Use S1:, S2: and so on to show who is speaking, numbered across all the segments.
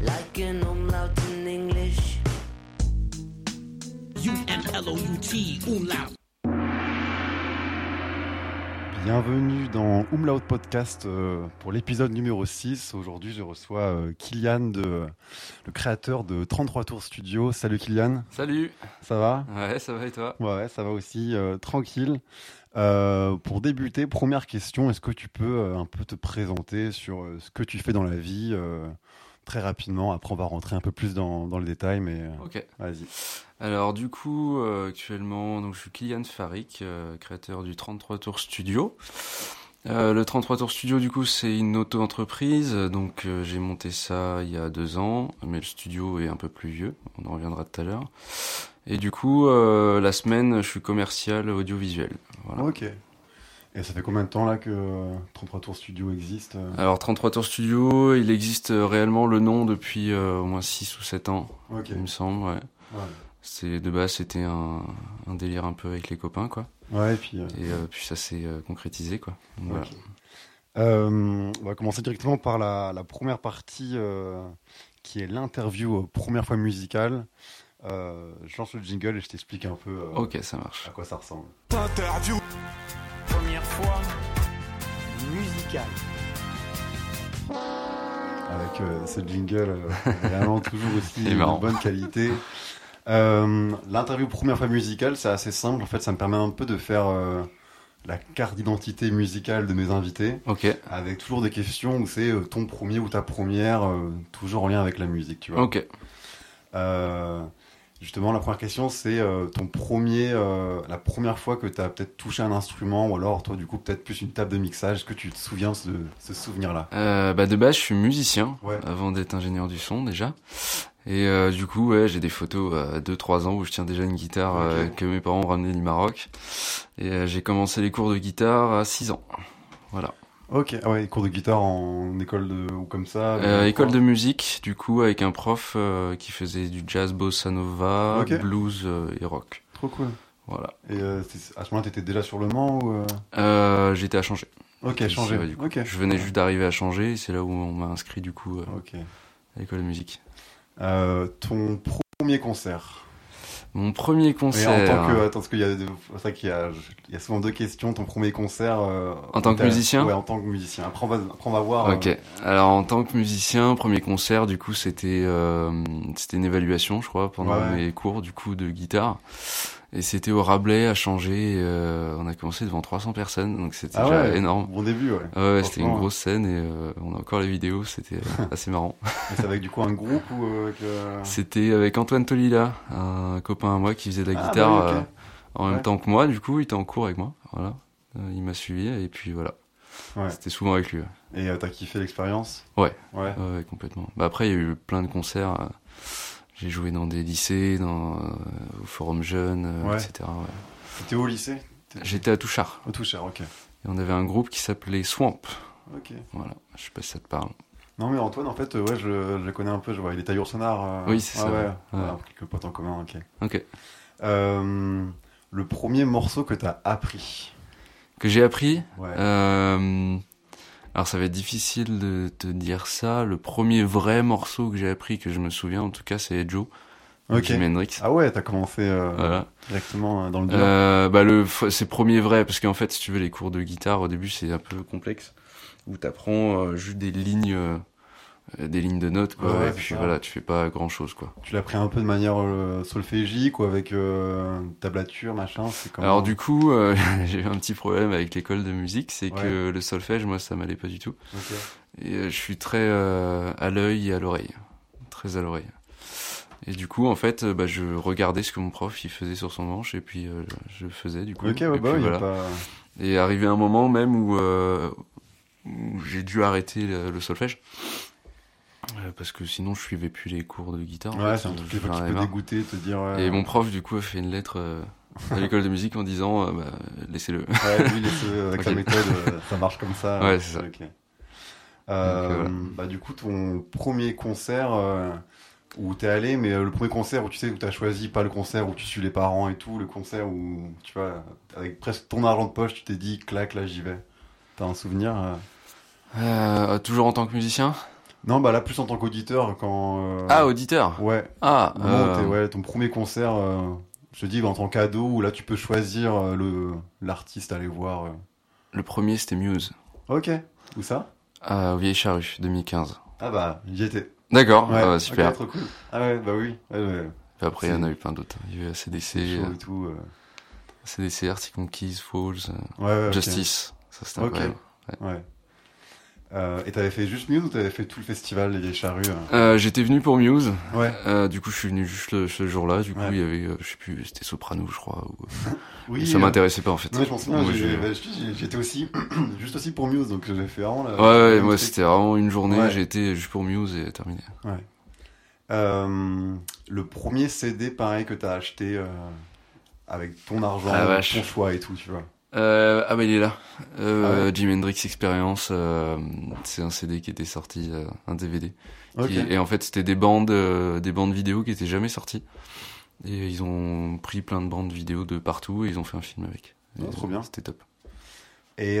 S1: Like an umlaut in English.
S2: U-M-L-O-U-T, umlaut.
S3: Bienvenue dans Umlaut Podcast euh, pour l'épisode numéro 6. Aujourd'hui, je reçois euh, Kylian, de, le créateur de 33 Tours Studio. Salut Kylian,
S4: Salut
S3: ça va?
S4: Ouais, ça va et toi?
S3: Ouais, ça va aussi, euh, tranquille. Euh, pour débuter, première question, est-ce que tu peux euh, un peu te présenter sur euh, ce que tu fais dans la vie très rapidement? Après, on va rentrer un peu plus dans, dans le détail, mais
S4: Ok.
S3: vas-y.
S4: Alors du coup, euh, actuellement, donc, je suis Kylian Farik, euh, créateur du 33 Tours Studio. Euh, le 33 Tours Studio, du coup, c'est une auto-entreprise. Donc j'ai monté ça il y a deux ans, mais le studio est un peu plus vieux. On en reviendra tout à l'heure. Et du coup, euh, la semaine, je suis commercial audiovisuel. Voilà.
S3: Ok. Et ça fait combien de temps là que euh, 33 Tours Studio existe euh?
S4: Alors 33 Tours Studio, il existe euh, réellement le nom depuis euh, au moins 6 ou 7 ans, il me semble. Ouais.
S3: Ouais.
S4: C'est de base c'était un, un délire un peu avec les copains quoi.
S3: Ouais, et puis. euh,
S4: Et euh, puis ça s'est euh, concrétisé quoi. Donc, voilà.
S3: Euh, on va commencer directement par la, la première partie euh, qui est l'interview euh, première fois musicale. Euh, je lance le jingle et je t'explique un peu euh,
S4: Ok, ça marche.
S3: à quoi ça ressemble.
S1: Première fois musicale.
S3: Avec euh, ce jingle euh, vraiment toujours aussi de bonne qualité. Euh, l'interview première fois musicale, c'est assez simple. En fait, ça me permet un peu de faire euh, la carte d'identité musicale de mes invités.
S4: Ok,
S3: Avec toujours des questions où c'est euh, ton premier ou ta première, euh, toujours en lien avec la musique, tu vois.
S4: ok.
S3: Euh, justement, la première question, c'est euh, ton premier, euh, la première fois que tu as peut-être touché un instrument, ou alors toi, du coup, peut-être plus une table de mixage. Est-ce que tu te souviens de ce souvenir-là?
S4: Euh, bah de base, je suis musicien
S3: Ouais.
S4: avant d'être ingénieur du son déjà. Et euh, du coup, ouais, j'ai des photos à 2-3 ans où je tiens déjà une guitare que mes parents ont ramenée du Maroc. Et euh, j'ai commencé les cours de guitare à 6 ans. Voilà.
S3: Ok, ah ouais, cours de guitare en école de, ou comme ça
S4: Euh, école de musique, du coup, avec un prof euh, qui faisait du jazz bossa nova, blues euh, et rock.
S3: Trop cool.
S4: Voilà.
S3: Et à ce moment-là, t'étais déjà sur le Mans ou
S4: j'étais à changer.
S3: Ok, changé.
S4: ouais. Je venais juste d'arriver à changer, et c'est là où on m'a inscrit du coup euh,
S3: Ok.
S4: à l'école de musique.
S3: Ton premier concert.
S4: Mon premier
S3: Et
S4: concert.
S3: en tant que, attends, parce qu'il y a, c'est vrai qu'il y a, il y a souvent deux questions. Ton premier concert. euh,
S4: En tant que musicien?
S3: Ouais, en tant que musicien. Après, on va, après, on va voir. euh,
S4: Ok. Alors en tant que musicien, premier concert, du coup, c'était euh, c'était une évaluation, je crois, pendant
S3: Ouais.
S4: mes cours du coup de guitare. Et c'était au Rabelais à changer. euh, on a commencé devant 300 personnes, donc c'était
S3: Ah
S4: déjà
S3: ouais,
S4: énorme.
S3: Bon début, ouais.
S4: Ouais, ouais, c'était une grosse scène et euh, on a encore les vidéos, c'était euh, assez marrant.
S3: C'est avec du coup un groupe ou euh, avec. euh,
S4: C'était avec Antoine Tolila, un copain à moi qui faisait de la
S3: Ah,
S4: guitare
S3: bah ok.
S4: euh, en même temps que moi. Du coup, il était en cours avec moi. Voilà, il m'a suivi et puis voilà.
S3: Ouais.
S4: C'était souvent avec lui.
S3: Et t'as kiffé l'expérience?
S4: Ouais.
S3: Ouais.
S4: Ouais, ouais, complètement. Bah après, il y a eu plein de concerts. J'ai joué dans des lycées, dans euh, au Forum Jeune, euh,
S3: Ouais.
S4: etc. ouais.
S3: T'étais au lycée?
S4: J'étais à Touchard
S3: Au Toucher, ok.
S4: et on avait un groupe qui s'appelait Swamp.
S3: Ok.
S4: Voilà, je sais pas si ça te parle.
S3: Non, mais Antoine, en fait, euh, ouais, je, je le connais un peu. Je vois, il est tailleur sonar. euh,
S4: Oui, c'est
S3: ah
S4: ça,
S3: Ouais,
S4: ouais.
S3: Voilà, quelques potes en commun, ok.
S4: Ok.
S3: Euh, le premier morceau que t'as appris?
S4: Que j'ai appris.
S3: Ouais.
S4: euh, alors ça va être difficile de te dire ça. Le premier vrai morceau que j'ai appris, que je me souviens en tout cas, c'est Joe.
S3: Ok.
S4: Jimi Hendrix.
S3: Ah ouais, t'as commencé euh,
S4: Voilà.
S3: directement euh, dans le.
S4: Euh, bah le c'est premier vrai parce qu'en fait si tu veux les cours de guitare au début c'est un peu complexe où t'apprends euh, juste des lignes euh, des lignes de notes quoi
S3: Ouais,
S4: et puis
S3: ça.
S4: voilà tu fais pas grand chose quoi.
S3: Tu l'as pris un peu de manière euh, solfégique ou avec euh, tablature, machin c'est comment
S4: Alors du coup euh, j'ai eu un petit problème avec l'école de musique c'est
S3: Ouais.
S4: que le solfège moi ça m'allait pas du tout
S3: Ok.
S4: et euh, je suis très euh, à l'œil et à l'oreille très à l'oreille. Et du coup, en fait, euh, bah, je regardais ce que mon prof il faisait sur son manche et puis euh, je faisais du coup.
S3: Ok,
S4: Et
S3: bah
S4: puis voilà.
S3: pas...
S4: Et arrivé un moment même où, euh, où j'ai dû arrêter le, le solfège. Euh, parce que sinon je suivais plus les cours de guitare.
S3: Ouais, c'est un
S4: euh,
S3: truc qui peut dégoûter, te dire. ouais,
S4: Et mon prof du coup a fait une lettre euh, à l'école de musique en disant euh, bah, laissez-le.
S3: Ouais, lui, laisse-le avec
S4: Ok.
S3: sa méthode, euh, ça marche comme ça.
S4: Ouais, c'est ça.
S3: Ok. Euh,
S4: Donc, euh, voilà.
S3: bah, du coup, ton premier concert euh, où t'es allé, mais euh, le premier concert où tu sais où t'as choisi pas le concert où tu suis les parents et tout, le concert où tu vois avec presque ton argent de poche, tu t'es dit clac là j'y vais. T'as un souvenir euh
S4: Euh, toujours en tant que musicien?
S3: Non, bah là, plus en tant qu'auditeur, quand. euh,
S4: Ah, auditeur
S3: Ouais.
S4: Ah,
S3: où
S4: euh,
S3: ouais, ton premier concert, euh, je te dis, en tant qu'ado, où là, tu peux choisir le l'artiste à aller voir.
S4: le premier c'était Muse.
S3: Ok. Où ça?
S4: Au Vieille Charrue, 2015.
S3: Ah bah, j'y étais.
S4: D'accord,
S3: Ouais.
S4: ah,
S3: ok,
S4: super.
S3: trop cool. Ah ouais, bah oui. Ouais, ouais.
S4: Après, il y en a eu plein d'autres. Il y a eu ACDC, euh,
S3: et tout. euh.
S4: ACDC, Arctic Monkeys, Falls, euh,
S3: Ouais, ouais.
S4: Justice. Ça, c'était
S3: Ok.
S4: incroyable.
S3: Ouais. Euh, et t'avais fait juste Muse ou t'avais fait tout le festival, les vieilles charrues euh
S4: Euh, J'étais venu pour Muse.
S3: Ouais.
S4: Euh, du coup, je suis venu juste le, ce jour-là. Du coup,
S3: Ouais.
S4: il y avait, je sais plus, c'était Soprano, je crois. ou-
S3: Oui.
S4: ça m'intéressait pas en fait.
S3: Ouais, je j'ai- bah, j'étais aussi, juste aussi pour Muse, donc j'ai fait vraiment la.
S4: Ouais, ouais, moi c'était vraiment une journée,
S3: Ouais.
S4: j'ai été juste pour Muse et terminé.
S3: Euh, le premier CD, pareil, que t'as acheté avec ton argent,
S4: Ah,
S3: ton choix et tout, tu vois.
S4: Euh, ah bah il est là. Euh,
S3: Ah ouais.
S4: Jim Hendrix Experience, euh, c'est un CD qui était sorti, un DVD. Qui- et en fait c'était des bandes, des bandes vidéo qui étaient jamais sorties. Et ils ont pris plein de bandes vidéo de partout et ils ont fait un film avec.
S3: Ah, trop bien.
S4: C'était top.
S3: Et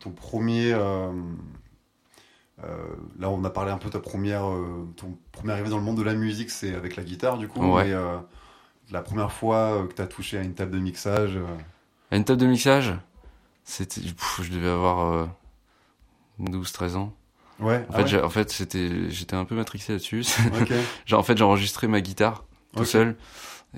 S3: ton premier. là, on a parlé un peu de ta première. ton premier arrivée dans le monde de la musique, c'est avec la guitare, du coup.
S4: Ouais.
S3: Mais la première fois que t'as touché à une table de mixage.
S4: À une table de mixage, c'était, je devais avoir euh, 12-13 ans.
S3: Ouais.
S4: En
S3: ah
S4: fait,
S3: ouais
S4: en fait, c'était, j'étais un peu matrixé là-dessus.
S3: Ok.
S4: Genre, en fait, j'ai enregistré ma guitare tout seul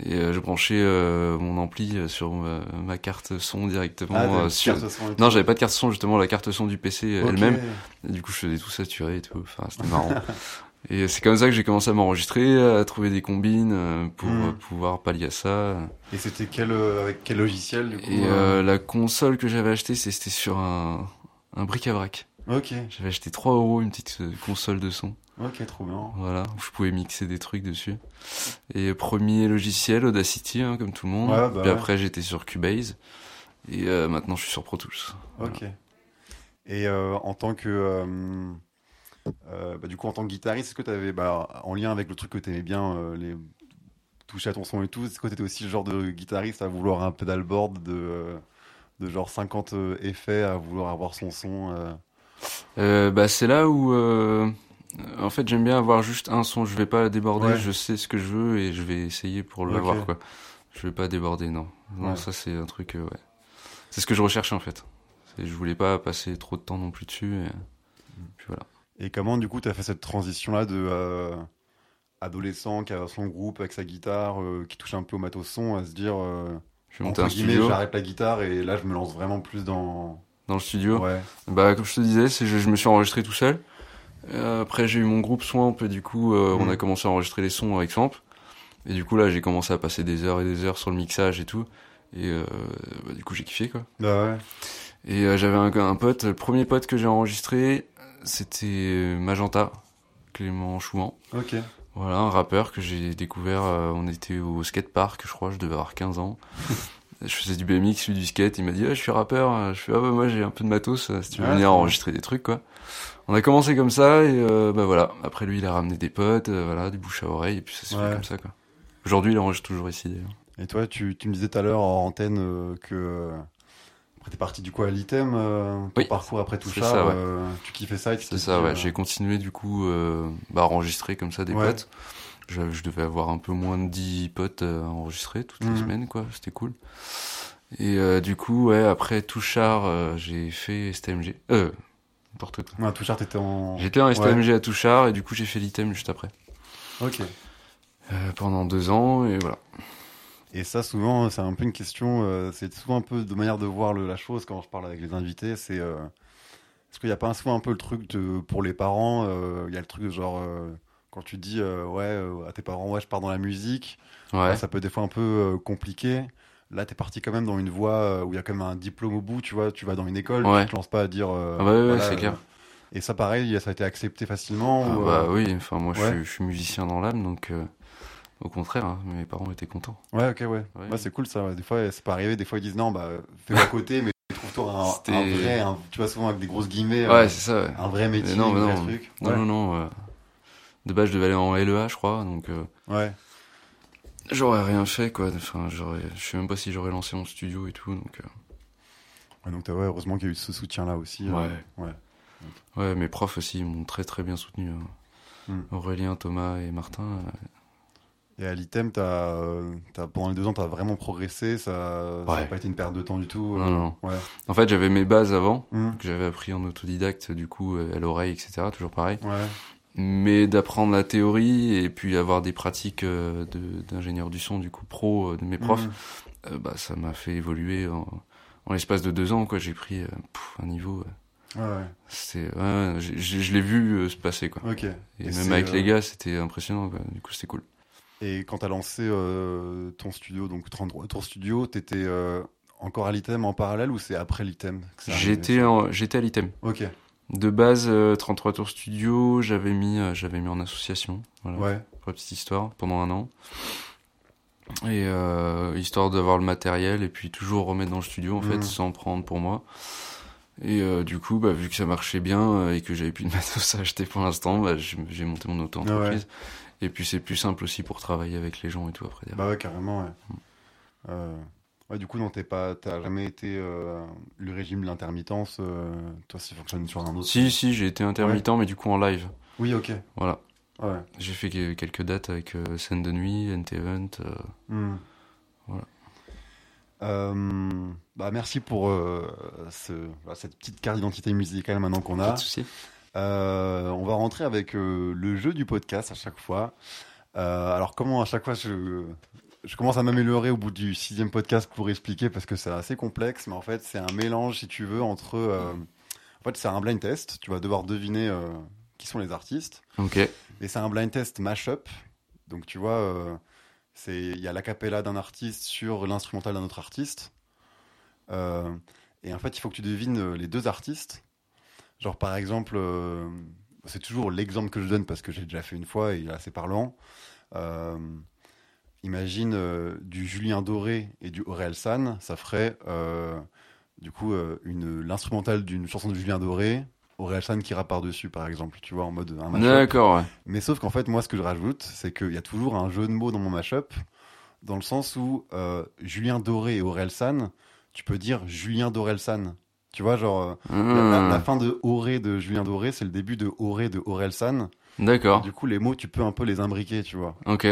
S4: et euh, je branchais euh, mon ampli euh, sur ma, ma carte son directement
S3: Ah,
S4: euh, sur.
S3: carte son.
S4: Non, j'avais pas de carte son justement, la carte son du PC elle-même. Du coup, je faisais tout saturé et tout. Enfin, c'était marrant. et c'est comme ça que j'ai commencé à m'enregistrer, à trouver des combines euh, pour euh, pouvoir pallier à ça.
S3: Et c'était quel, euh, avec quel logiciel, du coup
S4: Et
S3: euh
S4: la console que j'avais achetée, c'était sur un, un bric-à-brac.
S3: Ok.
S4: J'avais acheté 3 euros une petite console de son.
S3: Ok, trop bien.
S4: Voilà, où je pouvais mixer des trucs dessus. Et premier logiciel, Audacity, hein, comme tout le monde.
S3: Ouais, bah
S4: Puis
S3: ouais.
S4: après, j'étais sur Cubase. Et euh, maintenant, je suis sur Pro Tools. Voilà.
S3: Ok. Et euh, en tant que. Euh, bah, du coup, en tant que guitariste, est-ce que tu avais, bah, en lien avec le truc que tu aimais bien, euh, les... toucher à ton son et tout, est-ce que tu étais aussi le genre de guitariste à vouloir un pedalboard de, euh, de genre 50 euh, effets, à vouloir avoir son son euh,
S4: bah, c'est là où, en fait, j'aime bien avoir juste un son. Je vais pas déborder.
S3: Ouais.
S4: Je sais ce que je veux et je vais essayer pour
S3: Ok.
S4: l'avoir, quoi. Je vais pas déborder, non. Non,
S3: Ouais.
S4: ça, c'est un truc, ouais. C'est ce que je recherchais, en fait. Je voulais pas passer trop de temps non plus dessus. Et... Puis voilà.
S3: Et comment, du coup, tu as fait cette transition-là de euh, adolescent qui a son groupe avec sa guitare, euh, qui touche un peu au matos son, à se dire, euh,
S4: Je vais monter
S3: entre
S4: un
S3: guillemets,
S4: studio
S3: j'arrête la guitare et là, je me lance vraiment plus dans.
S4: dans le studio.
S3: Ouais.
S4: Bah, comme je te disais, je, je me suis enregistré tout seul. Euh, après, j'ai eu mon groupe Swamp et du coup, on
S3: Mhm.
S4: a commencé à enregistrer les sons avec Swamp. Et du coup, là, j'ai commencé à passer des heures et des heures sur le mixage et tout. Et bah, du coup, j'ai kiffé, quoi.
S3: Bah ouais.
S4: Et j'avais un, un pote, le premier pote que j'ai enregistré, c'était euh, Magenta, Clément Chouan.
S3: Ok.
S4: Voilà, un rappeur que j'ai découvert, euh, on était au skatepark, je crois, je devais avoir 15 ans. je faisais du BMX, lui du skate, il m'a dit, ah, je suis rappeur, je fais, ah bah moi j'ai un peu de matos, euh, si tu veux
S3: Ah,
S4: venir enregistrer des trucs, quoi. On a commencé comme ça, et euh, bah voilà, après lui il a ramené des potes, euh, voilà, du bouche à oreille, et puis ça se
S3: Ouais.
S4: fait comme ça, quoi. Aujourd'hui il enregistre toujours ici, d'ailleurs.
S3: Et toi, tu, tu me disais tout à l'heure en antenne euh, que euh, après t'es parti du coup à l'item, euh, ton
S4: Oui,
S3: parcours après tout ça,
S4: ça, ouais.
S3: euh, tu kiffais ça et tu
S4: C'est ça, ouais.
S3: euh,
S4: J'ai continué du coup euh, bah, à enregistrer comme ça des
S3: Ouais.
S4: potes. Je, je devais avoir un peu moins de 10 potes euh, à enregistrer toutes
S3: Mhm.
S4: les semaines, quoi. C'était cool. Et euh, du coup, ouais, après Touchard, euh, j'ai fait STMG. Euh, n'importe quoi.
S3: Ouais, Touchard, t'étais en.
S4: J'étais en STMG à Touchard et du coup j'ai fait l'item juste après.
S3: Ok.
S4: Euh, pendant deux ans et voilà.
S3: Et ça, souvent, c'est un peu une question. euh, c'est souvent un peu de manière de voir le- la chose quand je parle avec les invités. C'est euh, est-ce qu'il n'y a pas souvent un peu le truc de pour les parents euh, Il y a le truc de genre euh, quand tu dis euh, ouais à tes parents ouais je pars dans la musique,
S4: Ouais.
S3: ça peut être des fois un peu compliqué. Là, t'es parti quand même dans une voie où il y a quand même un diplôme au bout, tu vois. Tu vas dans une école,
S4: Ouais.
S3: tu te lances pas à dire. euh,
S4: Ah bah
S3: voilà,
S4: c'est clair.
S3: Et ça, pareil, ça a été accepté facilement.
S4: Ah
S3: ou,
S4: bah oui, enfin moi je, suis, je suis musicien dans l'âme donc euh, au contraire, hein, mes parents étaient contents.
S3: Ouais, ok, ouais.
S4: Ouais.
S3: Ouais, c'est cool ça. Des fois, ça peut arriver. Des fois, ils disent non, bah fais-le à côté, mais trouve-toi un, vrai, un- tu vois souvent avec des grosses guillemets,
S4: Ouais,
S3: euh,
S4: c'est ça.
S3: Un vrai métier,
S4: non,
S3: un vrai
S4: non.
S3: truc.
S4: Non,
S3: ouais.
S4: non, non. euh, De base, je devais aller en LEA, je crois, donc euh,
S3: Ouais.
S4: j'aurais rien fait, quoi. Enfin, j'aurais, je sais même pas si j'aurais lancé mon studio et tout, donc. euh,
S3: Ouais, donc t'as- ouais, heureusement qu'il y a eu ce soutien-là aussi. euh,
S4: Ouais.
S3: ouais.
S4: Ouais, mes profs aussi ils m'ont très très bien soutenu. hein.
S3: Hmm.
S4: Aurélien, Thomas et Martin. Euh,
S3: Et à l'ITEM, euh, pendant les deux ans, tu as vraiment progressé. Ça n'a
S4: Ouais.
S3: pas été une perte de temps du tout.
S4: Non, non.
S3: Ouais.
S4: En fait, j'avais mes bases avant,
S3: Hum,
S4: que j'avais appris en autodidacte, du coup, euh, à l'oreille, etc. Toujours pareil.
S3: Ouais.
S4: Mais d'apprendre la théorie et puis avoir des pratiques euh, d'ingénieur du son, du coup, pro euh, de mes profs,
S3: Hum.
S4: euh, bah, ça m'a fait évoluer en, en l'espace de deux ans, quoi. J'ai pris euh, pff, un niveau. euh,
S3: Ouais, ouais.
S4: c'est, je l'ai vu euh, se passer, quoi. Et,
S3: Et
S4: même avec
S3: euh,
S4: les gars, c'était impressionnant, quoi. Du coup, c'était cool.
S3: Et quand tu as lancé euh, ton studio, donc 33 Tours Studio, tu étais encore à l'ITEM en parallèle ou c'est après l'ITEM
S4: J'étais, à l'ITEM.
S3: Ok.
S4: De base, euh, 33 tours studio, j'avais mis, euh, j'avais mis en association. Voilà.
S3: Ouais.
S4: pour la petite histoire, pendant un an. Et euh, histoire d'avoir le matériel et puis toujours remettre dans le studio en fait,
S3: Mhm.
S4: sans prendre pour moi. Et euh, du coup, bah, vu que ça marchait bien euh, et que j'avais plus de matos à acheter pour l'instant, bah, j'ai monté mon auto-entreprise. Et puis c'est plus simple aussi pour travailler avec les gens et tout après. derrière.
S3: Bah ouais, carrément, ouais. Euh, ouais, du coup, non, t'es pas, t'as jamais été euh, le régime de l'intermittence. euh, toi, ça fonctionne sur un autre.
S4: Si, si, j'ai été intermittent, mais du coup en live.
S3: Oui, ok.
S4: Voilà.
S3: Ouais.
S4: J'ai fait que- quelques dates avec euh, Scène de Nuit, NT Event. euh,
S3: Hmm.
S4: Voilà.
S3: Euh, bah merci pour euh, ce, voilà, cette petite carte d'identité musicale maintenant qu'on
S4: pas
S3: a.
S4: de souci.
S3: Euh, on va rentrer avec euh, le jeu du podcast à chaque fois. Euh, alors comment à chaque fois je, je commence à m'améliorer au bout du sixième podcast pour expliquer parce que c'est assez complexe, mais en fait c'est un mélange si tu veux entre... euh, en fait c'est un blind test, tu vas devoir deviner euh, qui sont les artistes.
S4: Ok.
S3: Et c'est un blind test mashup. Donc tu vois, euh, c'est il y a l'acapella d'un artiste sur l'instrumental d'un autre artiste. Et en fait, il faut que tu devines les deux artistes. Genre par exemple, euh, c'est toujours l'exemple que je donne parce que j'ai déjà fait une fois et il est assez parlant. Euh, imagine euh, du Julien Doré et du Aurel San, ça ferait du coup une l'instrumental d'une chanson de Julien Doré, Aurel San qui rappe par-dessus par exemple, tu vois, en mode un mashup.
S4: D'accord, ouais.
S3: Mais sauf qu'en fait, moi, ce que je rajoute, c'est qu'il y a toujours un jeu de mots dans mon mashup, dans le sens où Julien Doré et Aurel San, tu peux dire Julien Dorel San. Tu vois, genre, euh, la, la- la fin de Auré de Julien Doré, c'est le début de Auré de Aurel San.
S4: D'accord.
S3: Du coup, les mots, tu peux un peu les imbriquer, tu vois.
S4: Ok.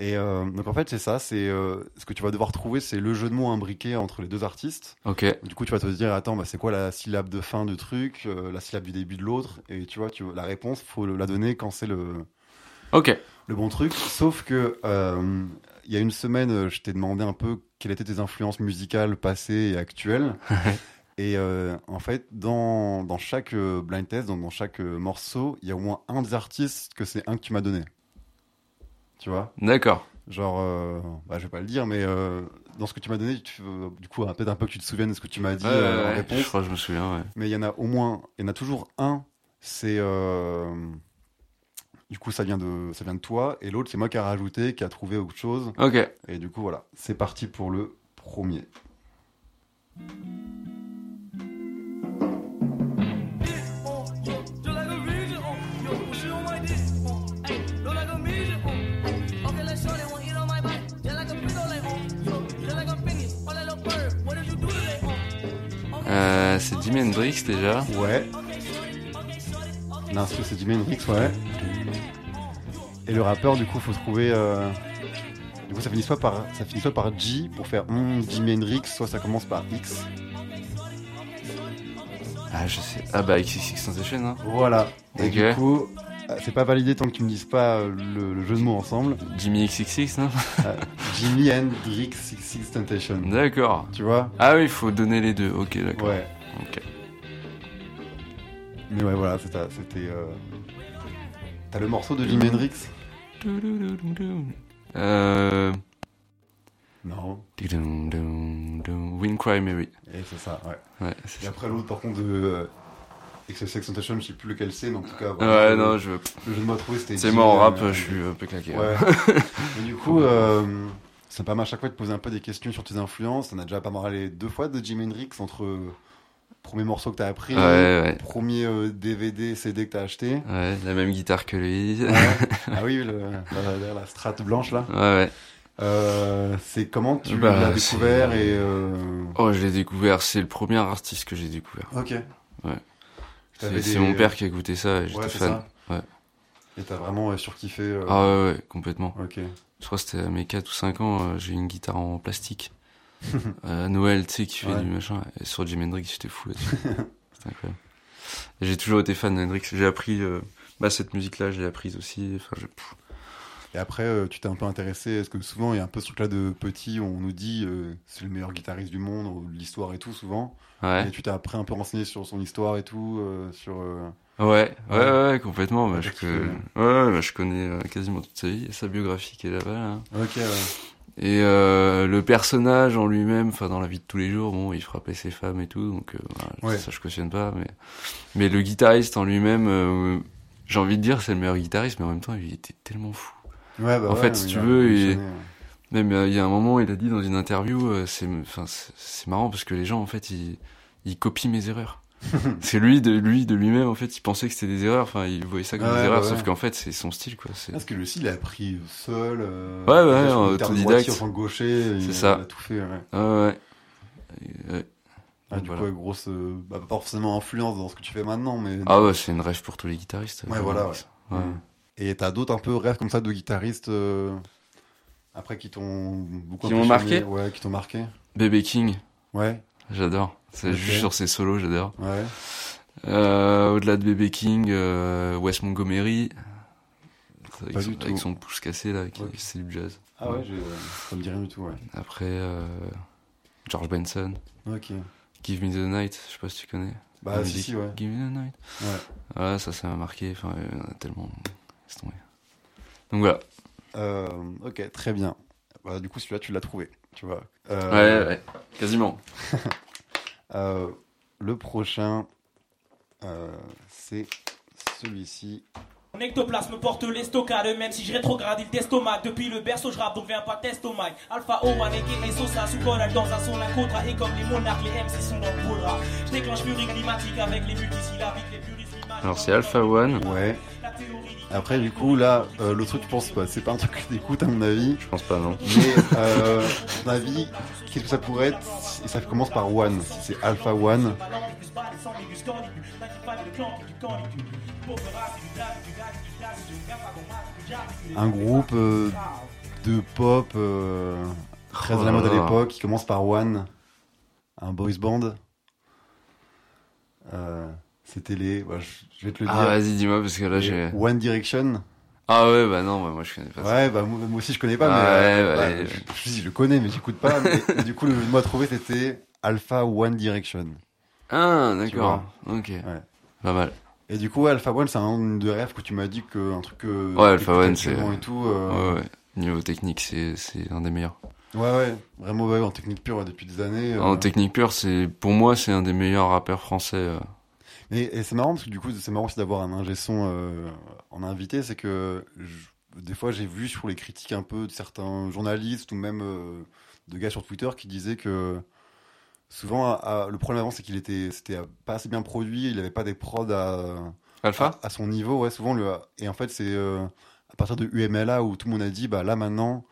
S3: Et euh, donc, en fait, c'est ça, c'est euh, ce que tu vas devoir trouver, c'est le jeu de mots imbriqué entre les deux artistes.
S4: Ok.
S3: Du coup, tu vas te dire, attends, bah, c'est quoi la syllabe de fin de truc, euh, la syllabe du début de l'autre, et tu vois, tu, la réponse, faut la donner quand c'est le,
S4: Ok.
S3: le bon truc. Sauf que il y a une semaine, je t'ai demandé un peu quelles étaient tes influences musicales passées et actuelles. et euh, en fait, dans, dans chaque euh, blind test, dans, dans chaque euh, morceau, il y a au moins un des artistes que c'est un que tu m'as donné. Tu vois?
S4: D'accord.
S3: Genre, bah, je vais pas le dire, mais dans ce que tu m'as donné, tu, du coup, peut-être un peu que tu te souviennes de ce que tu m'as dit en réponse.
S4: je crois que je me souviens, ouais.
S3: Mais il y en a au moins, il y en a toujours un, c'est. du coup, ça vient, de, ça vient de toi, et l'autre, c'est moi qui a rajouté, qui a trouvé autre chose.
S4: Ok.
S3: Et du coup, voilà, c'est parti pour le premier.
S4: Jimi Hendrix déjà.
S3: Ouais. L'instru, c'est Jimi Hendrix, ouais. Et le rappeur, du coup, faut trouver. euh, Du coup, ça finit soit par, ça finit soit par J pour faire hmm, Jimi Hendrix, soit ça commence par X.
S4: Ah, je sais. Ah bah, XXX Sensation, hein.
S3: Voilà. Et du coup, euh, c'est pas validé tant que tu me dises pas euh, le, le jeu de mots ensemble.
S4: Jimmy XXX, non
S3: Euh, Jimi Hendrix Six Temptation.
S4: D'accord.
S3: Tu vois?
S4: Ah oui, il faut donner les deux. Ok, d'accord.
S3: Ouais.
S4: Ok.
S3: Mais ouais, voilà, c'était. euh, T'as le morceau de Jimi Hendrix?
S4: Euh...
S3: Non.
S4: Wind Cry Mary.
S3: Et c'est ça, ouais. Et
S4: ça.
S3: après l'autre, par contre, de XXX Temptation, je sais plus lequel c'est, mais en tout cas.
S4: Ouais, non,
S3: le,
S4: je...
S3: le jeu de mots à trouver, c'était.
S4: c'est moi en rap,
S3: euh,
S4: je suis un peu claqué.
S3: Ouais. Et du coup, euh, ça me permet à chaque fois de poser un peu des questions sur tes influences. On a déjà pas mal parlé deux fois de Jimi Hendrix entre premier morceau que t'as appris,
S4: Ouais, ouais.
S3: premier euh, DVD, CD que t'as acheté.
S4: Ouais, la même guitare que lui.
S3: Ouais. ah oui, le, la, la, blanche là.
S4: Ouais, ouais.
S3: Euh, c'est comment tu
S4: Bah,
S3: l'as découvert et. Euh...
S4: Oh, je l'ai découvert, c'est le premier artiste que j'ai découvert.
S3: Ok. T'avais
S4: C'est
S3: des-
S4: mon père qui a écouté ça et j'étais
S3: Ouais,
S4: fan.
S3: ça.
S4: Ouais.
S3: Et t'as vraiment surkiffé.
S4: Ah ouais, ouais, complètement.
S3: Ok.
S4: Je crois que c'était à mes 4 ou 5 ans, j'ai une guitare en plastique. À Noël, tu sais, qui fait
S3: Ouais.
S4: du machin. Et sur Jimi Hendrix, j'étais fou là-dessus. C'était incroyable. J'ai toujours été fan d'Hendrix. J'ai appris, euh, bah, cette musique-là, je l'ai apprise aussi. Enfin, je- pff.
S3: Et après, euh, tu t'es un peu intéressé. Est-ce que souvent, il y a un peu ce truc-là de petit, où on nous dit euh, c'est le meilleur guitariste du monde, ou de l'histoire et tout, souvent.
S4: Ouais.
S3: Et tu t'es après un peu renseigné sur son histoire et tout, sur.
S4: Ouais, ouais,
S3: Ouais.
S4: complètement. Bah, je, que- ouais, bah, je connais quasiment toute sa vie, sa biographie qui est là-bas. là.
S3: Ok, ouais.
S4: Et euh, le personnage en lui-même, enfin dans la vie de tous les jours, bon, il frappait ses femmes et tout, donc euh,
S3: Ouais.
S4: ça je cautionne pas. Mais mais le guitariste en lui-même, euh, j'ai envie de dire c'est le meilleur guitariste, mais en même temps il était tellement fou.
S3: Ouais, bah
S4: En
S3: ouais,
S4: fait, si tu veux, il-. Même euh, il y a un moment, il a dit dans une interview, euh, c'est enfin c'est marrant parce que les gens en fait ils ils copient mes erreurs. c'est lui de lui de lui-même en fait, il pensait que c'était des erreurs, enfin il voyait ça comme
S3: Ouais,
S4: des erreurs, sauf qu'en fait c'est son style quoi. C'est
S3: Parce que lui aussi, il a appris seul. euh,
S4: Ouais, ouais, en autodidacte.
S3: gaucher. il-
S4: C'est ça.
S3: Il a tout fait, ouais.
S4: ah ouais. Et.
S3: Ah, du
S4: voilà.
S3: coup, grosse. euh, bah, pas forcément influence dans ce que tu fais maintenant, mais.
S4: Ah ouais, c'est une rêve pour tous les guitaristes.
S3: Ouais, voilà, ouais. Et t'as d'autres un peu rêves comme ça de guitaristes euh, après qui t'ont beaucoup
S4: Qui m'ont marqué
S3: Ouais, qui t'ont marqué?
S4: BB King,
S3: Ouais,
S4: j'adore. C'est
S3: Ok.
S4: juste sur ses solos, j'adore.
S3: ouais.
S4: Euh, Au-delà de BB King, euh, Wes Montgomery, avec,
S3: Pas
S4: son,
S3: du tout.
S4: avec son pouce cassé là, qui c'est du jazz.
S3: Ah ouais, j'ai- ça me dit rien du tout, ouais.
S4: Après, euh, George Benson,
S3: Ok.
S4: Give Me the Night, je sais pas si tu connais.
S3: Bah, si, si, ouais.
S4: Give Me the Night.
S3: Ouais.
S4: Voilà, ça, ça m'a marqué. Enfin, il y en a tellement. Laisse tomber. Donc voilà.
S3: Euh, ok, très bien. Bah, du coup, celui-là, tu l'as trouvé, tu vois. Euh,
S4: Ouais, ouais, quasiment.
S3: euh, le prochain, euh, c'est celui-ci.
S5: Mon ectoplasme porte les stockades, même si je rétrograde, il d'estomac. Depuis le berceau, je rappe, donc viens pas mic. Alpha, Oman, et Sosa, sous Coral, dans un son, un contrat. Et comme les monarques, les MC sont dans le rap. Je déclenche furie climatique avec les multisyllabiques, les puristes.
S4: Alors c'est Alpha One.
S3: Ouais.
S5: La théorie
S3: Après, du coup, là, euh, le truc, je pense pas. C'est pas un truc que t'écoutes, à mon avis.
S4: Je pense pas, non.
S3: Mais, euh, à mon avis, qu'est-ce que ça pourrait être Et ça commence par One. Si c'est Alpha One. Un groupe euh, de pop euh, très à la
S4: Oh
S3: mode à l'époque qui commence par One. Un boys band. Euh, C'était les. ouais, je vais te le
S4: Ah,
S3: dire.
S4: vas-y, dis-moi, parce que là j'ai.
S3: One Direction.
S4: Ah ouais, bah non, bah, moi je connais pas ça.
S3: Ouais, bah moi, moi aussi je connais pas,
S4: Ah
S3: mais euh,
S4: ouais,
S3: bah,
S4: ouais.
S3: je, je, dis, je le connais, mais j'écoute pas. mais, du coup, le mot à trouver c'était Alpha One Direction.
S4: Ah, d'accord. Ok. Pas mal.
S3: Et du coup, ouais, Alpha One, c'est un de rêves que tu m'as dit que un truc que
S4: Ouais, Alpha One, c'est-
S3: actuellement et tout. euh,
S4: Ouais, ouais. Niveau technique, c'est c'est un des meilleurs.
S3: ouais, ouais, vraiment ouais, en technique pure ouais, depuis des années. euh.
S4: En technique pure, c'est pour moi, c'est un des meilleurs rappeurs français. Euh.
S3: Et, et c'est marrant parce que du coup, c'est marrant aussi d'avoir un ingé son euh, en invité, c'est que je- des fois j'ai vu sur les critiques un peu de certains journalistes ou même euh, de gars sur Twitter qui disaient que souvent à- à- le problème avant c'est qu'il était c'était pas assez bien produit, il avait pas des prods à,
S4: Alpha
S3: à, à son niveau, ouais, souvent le et en fait c'est euh, à partir de UMLA où tout le monde a dit bah là maintenant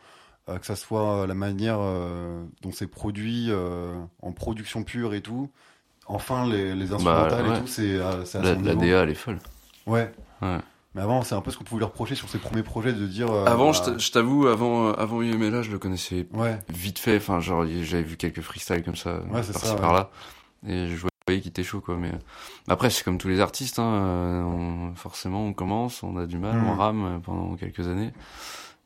S3: euh, que ça soit la manière euh, dont c'est produit euh, en production pure et tout. Enfin, les, les instrumentales
S4: Bah, ouais.
S3: et tout, c'est à, c'est à
S4: La, la. DA, elle est folle.
S3: Ouais.
S4: Ouais.
S3: Mais avant, c'est un peu ce qu'on pouvait lui reprocher sur ses premiers projets de dire. euh,
S4: Avant,
S3: bah,
S4: je t'avoue, avant, euh, avant UMLA, je le connaissais
S3: Ouais.
S4: vite fait. Enfin, genre, j'avais vu quelques freestyles comme ça,
S3: Ouais, c'est
S4: par-ci
S3: ouais.
S4: par-là. Et je voyais qu'il était chaud, quoi. Mais euh, après, c'est comme tous les artistes, hein. euh, on- forcément, on commence, on a du mal, on rame euh, pendant quelques années.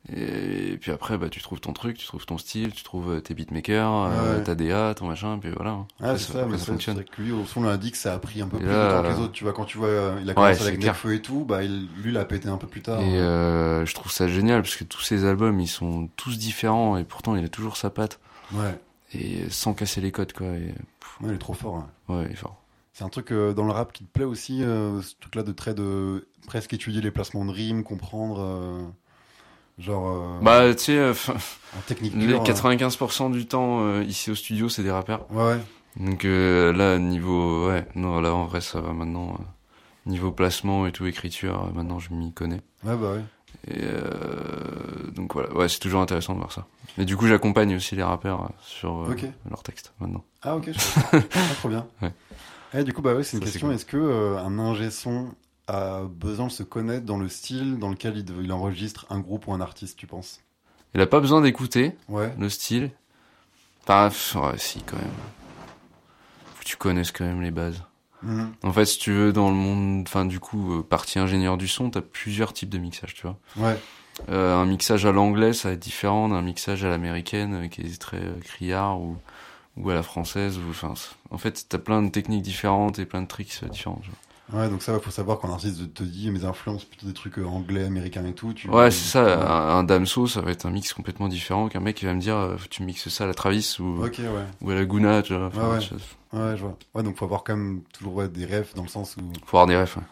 S4: Et, puis après, bah, tu trouves ton truc, tu trouves ton style, tu trouves euh, tes beatmakers, euh,
S3: Ouais.
S4: ta DA, ton machin, puis voilà. hein.
S3: Ouais,
S4: Après,
S3: c'est
S4: ça,
S3: mais
S4: ça fonctionne.
S3: c'est que lui, au fond, on a dit que ça a pris un peu
S4: Et
S3: plus
S4: là,
S3: de temps que les
S4: euh,
S3: autres. Tu vois, quand tu vois, euh, il a commencé
S4: c'est
S3: avec. Nekfeu et tout, bah, il, lui, il a pété un peu plus tard.
S4: Et euh, je trouve ça génial parce que tous ces albums, ils sont tous différents et pourtant il a toujours sa patte
S3: Ouais.
S4: et sans casser les codes quoi. Et,
S3: Ouais, il est trop fort. ouais.
S4: ouais, il est fort.
S3: C'est un truc euh, dans le rap qui te plaît aussi, euh, ce truc-là de très de presque étudier les placements de rimes, comprendre, euh, genre euh,
S4: Bah tu sais, euh,
S3: en technique
S4: les
S3: pure.
S4: 95% du temps euh, ici au studio, c'est des rappeurs.
S3: Ouais.
S4: Donc euh, là niveau, ouais, non là en vrai ça va maintenant. euh, niveau placement et tout écriture, euh, maintenant je m'y connais.
S3: Ouais, bah ouais.
S4: Et euh, donc voilà, ouais, c'est toujours intéressant de voir ça. Mais du coup, j'accompagne aussi les rappeurs sur euh,
S3: Ok.
S4: leurs textes maintenant.
S3: Ah ok, je... ah, trop bien.
S4: Ouais.
S3: Eh, du coup, bah ouais, c'est une
S4: Ça,
S3: question. Est-ce que euh, un ingé son a besoin de se connaître dans le style dans lequel il, il enregistre un groupe ou un artiste, tu penses?
S4: Il a pas besoin d'écouter
S3: Ouais.
S4: le style. Enfin, ouais, si, quand même. Faut que tu connaisses quand même les bases.
S3: Mhm.
S4: En fait, si tu veux, dans le monde, enfin, du coup, euh, partie ingénieur du son, t'as plusieurs types de mixage, tu vois.
S3: Ouais.
S4: Euh, un mixage à l'anglais, ça va être différent d'un mixage à l'américaine, euh, qui est très euh, criard, ou, ou à la française, ou, en fait, t'as plein de techniques différentes et plein de tricks différents. tu
S3: Ouais, donc ça, il faut savoir quand un artiste te dit mes influences, plutôt des trucs euh, anglais, américains et tout. Tu...
S4: Ouais, c'est ça,
S3: Ouais.
S4: un, un Damso, ça va être un mix complètement différent qu'un mec qui va me dire, euh, tu mixes ça à la Travis, ou,
S3: ouais.
S4: ou à la Guna, tu vois. Enfin,
S3: Ouais, ouais.
S4: je-
S3: Ouais, je vois. Ouais, donc faut avoir quand même toujours des refs dans le sens où.
S4: Faut avoir des refs. ouais.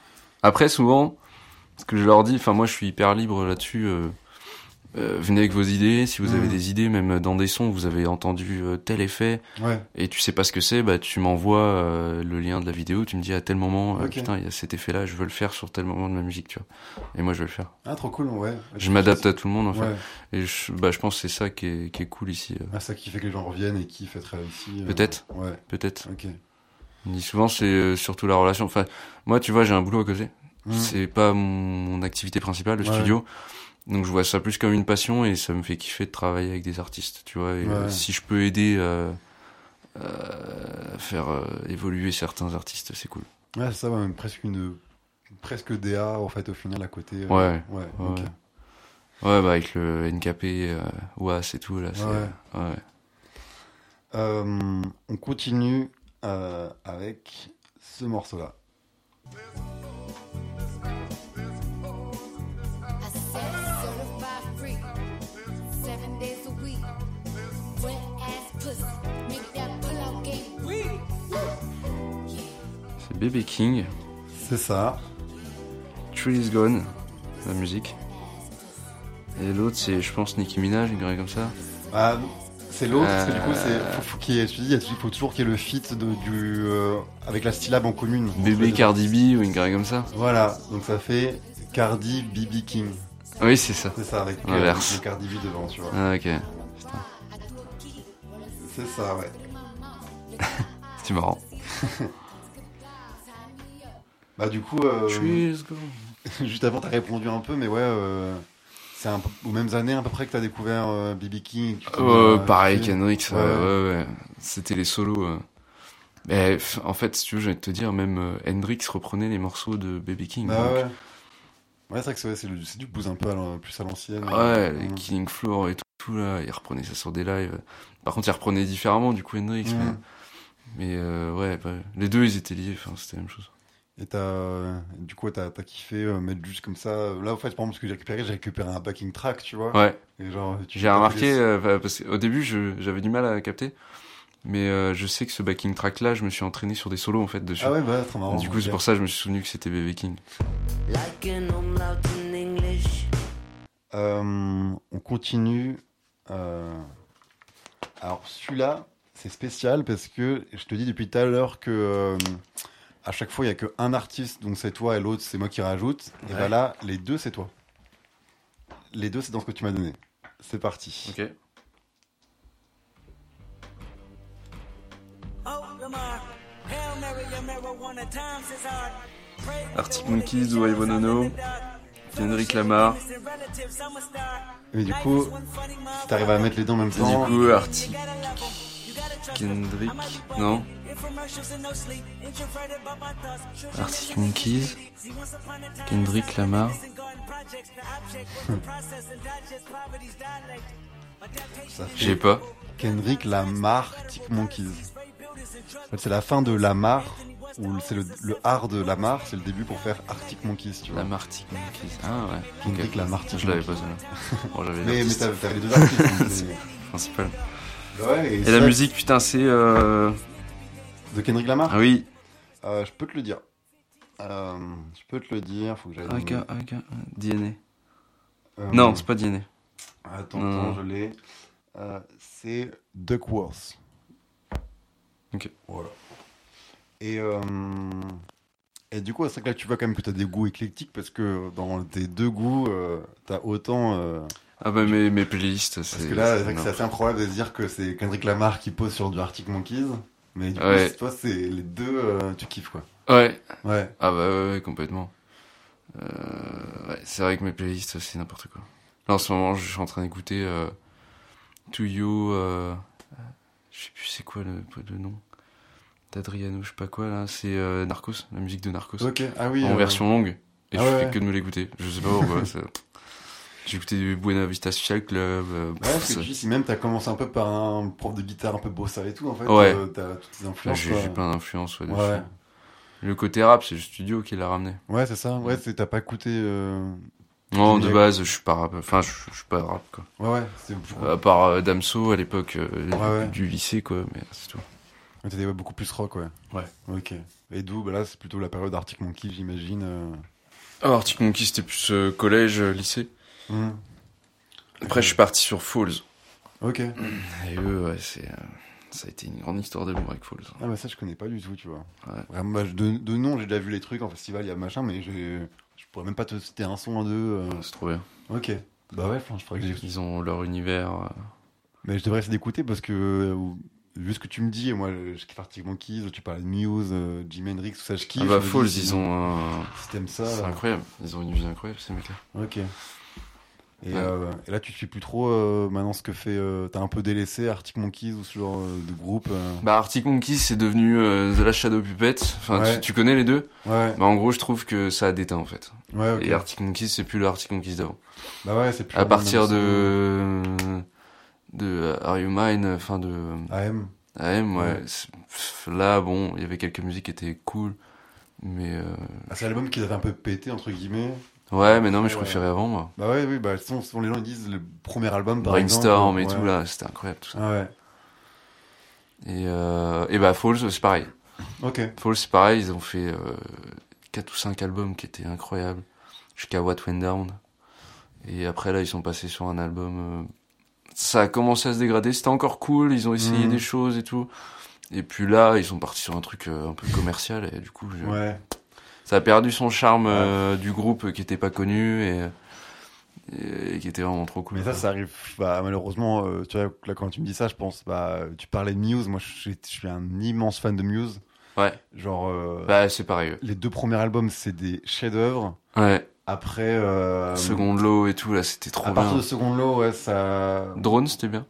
S4: Après, souvent, ce que je leur dis, enfin moi je suis hyper libre là-dessus. euh, euh, venez avec vos idées. Si vous avez des idées, même dans des sons, vous avez entendu euh, tel effet
S3: Ouais.
S4: et tu sais pas ce que c'est, bah tu m'envoies euh, le lien de la vidéo. Tu me dis à tel moment, euh, putain, il y a cet effet-là, je veux le faire sur tel moment de ma musique, tu vois. Et moi je vais le faire.
S3: Ah, trop cool, ouais.
S4: Je m'adapte à tout le monde en fait.
S3: Ouais.
S4: Et je, bah je pense que c'est ça qui est, qui est cool ici.
S3: Ah, ça qui fait que les gens reviennent et qui fait très euh,
S4: Peut-être.
S3: Ouais,
S4: Peut-être.
S3: ok.
S4: On dit souvent c'est euh, surtout la relation. Enfin, moi tu vois, j'ai un boulot à côté.
S3: Mhm.
S4: C'est pas mon, mon activité principale, le
S3: Ouais.
S4: studio. Donc je vois ça plus comme une passion et ça me fait kiffer de travailler avec des artistes, tu vois. Et
S3: Ouais.
S4: euh, si je peux aider euh, euh, à faire euh, évoluer certains artistes, c'est cool.
S3: Ouais, c'est ça, ouais, même presque une. Presque DA, en fait, au final, à côté. euh,
S4: Ouais.
S3: Ouais,
S4: Ouais, bah avec le NKP, euh, WAS et tout, là.
S3: Ouais. Euh, on continue euh, avec ce morceau-là.
S6: I
S4: Bébé King,
S3: C'est ça.
S4: Tree is Gone, la musique. Et l'autre, c'est, je pense, Nicki Minaj, une comme ça.
S3: Ah, c'est l'autre, parce que du coup, c'est, faut, faut qu'il y ait, je te dis, il faut toujours qu'il y ait le feat de, du, euh, avec la stylab en commune.
S4: Bébé Cardi B ou une comme ça.
S3: Voilà, donc ça fait Cardi BB King.
S4: Oui, c'est ça.
S3: C'est ça, avec euh, le Cardi B devant, tu vois.
S4: Ah, ok.
S3: C'est ça, ouais.
S4: C'est marrant.
S3: Bah, du coup, euh, juste avant, t'as répondu un peu, mais ouais, euh, c'est un peu, aux mêmes années à peu près que t'as découvert euh, BB King.
S4: Euh, pareil, ça,
S3: Ouais.
S4: ouais, ouais. C'était les solos. euh. Mais en fait, si tu veux, j'ai envie de te dire, même euh, Hendrix reprenait les morceaux de Baby King.
S3: Bah
S4: donc-
S3: ouais. Ouais, c'est vrai que c'est, du blues un peu à plus à l'ancienne.
S4: Ouais, les. Killing Floor et tout, tout, là, il reprenait ça sur des lives. Par contre, il reprenait différemment, du coup, Hendrix. Mais, mais, euh, ouais, bah, les deux, ils étaient liés, enfin, c'était la même chose.
S3: Et t'as, du coup, t'as, t'as kiffé euh, mettre juste comme ça. Là, en fait, par exemple, ce que j'ai récupéré, j'ai récupéré un backing track, tu vois.
S4: Ouais,
S3: Et genre, tu
S4: j'ai remarqué, euh, parce qu'au début, je- j'avais du mal à capter. Mais euh, je sais que ce backing track là, je me suis entraîné sur des solos en fait dessus.
S3: Ah ouais, bah, trop marrant.
S4: du coup, c'est pour ça que je me suis souvenu que c'était Baby King.
S1: Like an umlaut in English.
S3: Euh, on continue. euh, Alors, celui-là, c'est spécial parce que je te dis depuis tout à l'heure que euh, à chaque fois, il y a qu'un artiste, donc c'est toi, et l'autre, c'est moi qui rajoute. Et bah là, les deux, c'est toi. Les deux, c'est dans ce que tu m'as donné. C'est parti.
S4: Ok. Arctic Monkeys, Do I Wanna Know, Kendrick Lamar.
S3: Mais du coup, si t'arrives à mettre les deux en même
S4: Et du
S3: temps.
S4: coup, Arctic. Kendrick. Non. Arctic Monkeys. Kendrick Lamar.
S3: ça fait
S4: J'ai pas.
S3: Kendrick Lamar, Tic Monkeys. C'est la fin de Lamar, ou c'est le, le art de Lamar, c'est le début pour faire Arctic Monkeys, tu vois.
S4: Lamar Arctic Monkeys. Ah ouais.
S3: Kendrick
S4: ok.
S3: Lamar,
S4: Ça, je l'avais pas. Bon, j'avais
S3: Mais, mais t'avais deux artistes.
S4: principal.
S3: Ouais,
S4: Et
S3: ça,
S4: la musique, putain, c'est. Euh...
S3: De Kendrick Lamar
S4: Ah oui.
S3: Euh, Je peux te le dire. Euh, je peux te le dire, faut que j'aille.
S4: DNA.
S3: Euh,
S4: Non, c'est pas DNA.
S3: Attends, attends, je l'ai. C'est Duckworth.
S4: Ok.
S3: Voilà. Et, euh, et du coup, c'est vrai que là, tu vois quand même que tu as des goûts éclectiques parce que dans tes deux goûts, euh, tu as autant. euh,
S4: Ah bah mes, mes playlists, c'est...
S3: parce que là, c'est assez improbable de se dire que c'est Kendrick Lamar qui pose sur du Arctic Monkeys. Mais du
S4: Ouais.
S3: coup, toi, c'est les deux, euh, tu kiffes quoi.
S4: Ouais.
S3: Ouais.
S4: Ah bah ouais, ouais, complètement. Euh, ouais, c'est vrai que mes playlists, c'est n'importe quoi. Là, en ce moment, je suis en train d'écouter euh, To You... Euh, je sais plus c'est quoi le, le nom. D'Adriano, je sais pas quoi, là. C'est euh, Narcos, la musique de Narcos.
S3: Ok. Ah oui.
S4: en
S3: euh,
S4: version longue. Et
S3: ah
S4: je fais que de me l'écouter. Je sais pas pourquoi. ça- J'ai écouté du Buena Vista Social Club. euh,
S3: Ouais, parce que tu dis, si même t'as commencé un peu par un prof de guitare un peu bossa et tout, en fait,
S4: Ouais.
S3: euh, t'as toutes tes influences.
S4: J'ai plein d'influences ouais.
S3: Ouais.
S4: Le côté rap, c'est le studio qui l'a ramené.
S3: Ouais, c'est ça. Ouais, t'as pas écouté. euh,
S4: Non, de base, je suis pas rap. Enfin, je, je suis pas rap, quoi.
S3: Ouais, ouais. Beaucoup.
S4: À part Damso à l'époque du lycée, quoi, mais c'est tout.
S3: T'étais beaucoup plus rock, ouais.
S4: Ouais.
S3: Ok. Et d'où, bah là, c'est plutôt la période Arctic Monkey, j'imagine.
S4: Alors, Arctic Monkey, c'était plus collège, lycée.
S3: Hmm.
S4: Après, je suis parti sur Falls.
S3: Ok.
S4: Et eux, ouais, c'est. euh, ça a été une grande histoire d'amour avec Falls.
S3: Ah, bah ça, je connais pas du tout, tu vois.
S4: Ouais.
S3: Vraiment, bah, de, de nom, j'ai déjà vu les trucs en festival, il y a machin, mais. Je pourrais même pas te citer un son, un deux. euh.
S4: C'est trop bien.
S3: Ok. Bah ouais, je ferais que.
S4: Ils ont leur univers. euh,
S3: Mais je devrais essayer d'écouter parce que. euh, vu ce que tu me dis, moi, je kiffe Arctic Monkeys, tu parlais de Muse, Jimi Hendrix, tout ça, je kiffe.
S4: Ah bah, Falls, ils ont. un-
S3: Si t'aimes ça.
S4: C'est incroyable. Ils ont une vie incroyable, ces mecs-là.
S3: Ok. Et, euh, et là, tu suis plus trop euh, maintenant ce que fait. euh, T'as un peu délaissé Arctic Monkeys ou ce genre euh, de groupe.
S4: Bah, Arctic Monkeys, c'est devenu The Last Shadow Puppet. Enfin,
S3: Ouais.
S4: tu, tu connais les deux?
S3: Ouais,
S4: Bah, en gros, je trouve que ça a déteint, en fait.
S3: ouais, ok.
S4: Et Arctic Monkeys, c'est plus le Arctic Monkeys d'avant.
S3: Bah ouais, c'est plus
S4: À partir de. de Are You Mine, enfin de.
S3: AM.
S4: AM, ouais.
S3: Ouais.
S4: Là, bon, il y avait quelques musiques qui étaient cool. Mais.
S3: Ah, c'est l'album qui avait un peu pété, entre guillemets.
S4: Ouais, mais non, mais je préférais avant, moi.
S3: Bah ouais, oui, bah souvent, souvent les gens ils disent le premier album par
S4: Brainstorm et
S3: exemple.
S4: tout,
S3: ouais.
S4: là, c'était incroyable, tout ça.
S3: Ah ouais,
S4: Et, euh, et bah, Falls, c'est pareil.
S3: ok.
S4: Falls, c'est pareil, ils ont fait euh, 4 ou 5 albums qui étaient incroyables, jusqu'à What Went Down. Et après, là, ils sont passés sur un album. euh, ça a commencé à se dégrader, c'était encore cool, ils ont essayé
S3: Mhm.
S4: des choses et tout. Et puis là, ils sont partis sur un truc euh, un peu commercial, et du coup, je-
S3: Ouais.
S4: Ça a perdu son charme euh, du groupe qui était pas connu et, et, et qui était vraiment trop cool.
S3: Mais ça, ça arrive. Bah, malheureusement, euh, tu vois, là, quand tu me dis ça, je pense. Bah, tu parlais de Muse. Moi, je suis, je suis un immense fan de Muse.
S4: Ouais.
S3: Genre, euh,
S4: Bah, c'est pareil.
S3: les deux premiers albums, c'est des chefs-d'œuvre.
S4: Ouais,
S3: Après,
S4: Second Low et tout, là, c'était trop
S3: à partir
S4: bien.
S3: de Second Law, ouais, ça.
S4: Drone, c'était bien.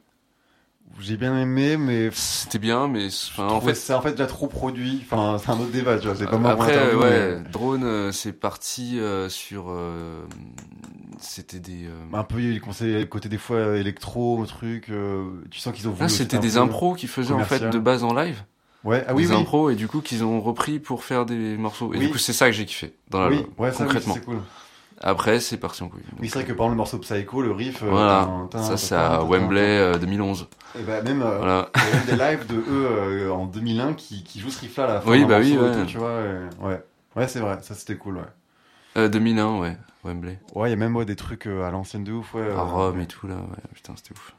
S3: J'ai bien aimé, mais.
S4: C'était bien, mais enfin,
S3: en
S4: fait,
S3: c'est en fait déjà trop produit. Enfin, c'est un autre débat, tu vois. C'est pas moi
S4: Après,
S3: interview,
S4: ouais,
S3: mais-
S4: drone, euh, c'est parti euh, sur. euh, c'était des. euh,
S3: Un peu, il conseille le côté des fois euh, électro, truc. euh, tu sens qu'ils ont voulu.
S4: Ah, c'était des impros qu'ils faisaient en fait de base en live?
S3: Ouais, ah oui,
S4: des
S3: oui.
S4: impros, et du coup qu'ils ont repris pour faire des morceaux. Et
S3: Oui.
S4: du coup, c'est ça que j'ai kiffé dans la
S3: Oui, ouais, ça, oui,
S4: concrètement.
S3: c'est cool.
S4: Après, c'est parti en couille.
S3: Oui, c'est vrai que par exemple, le morceau Psycho, le riff. euh,
S4: Voilà, ça c'est à Wembley euh, 2011.
S3: tin. Et bah, même, euh,
S4: Voilà.
S3: des lives de eux euh, en 2001 qui, qui jouent ce riff-là à la fin.
S4: Oui, bah oui, ouais.
S3: tout, tu vois, et- ouais. Ouais, c'est vrai, ça c'était cool, ouais.
S4: Euh, 2001, ouais, Wembley.
S3: Ouais, il y a même ouais, des trucs euh, à l'ancienne de ouf, ouais.
S4: À
S3: euh,
S4: Rome et tout là, ouais, putain, c'était ouf.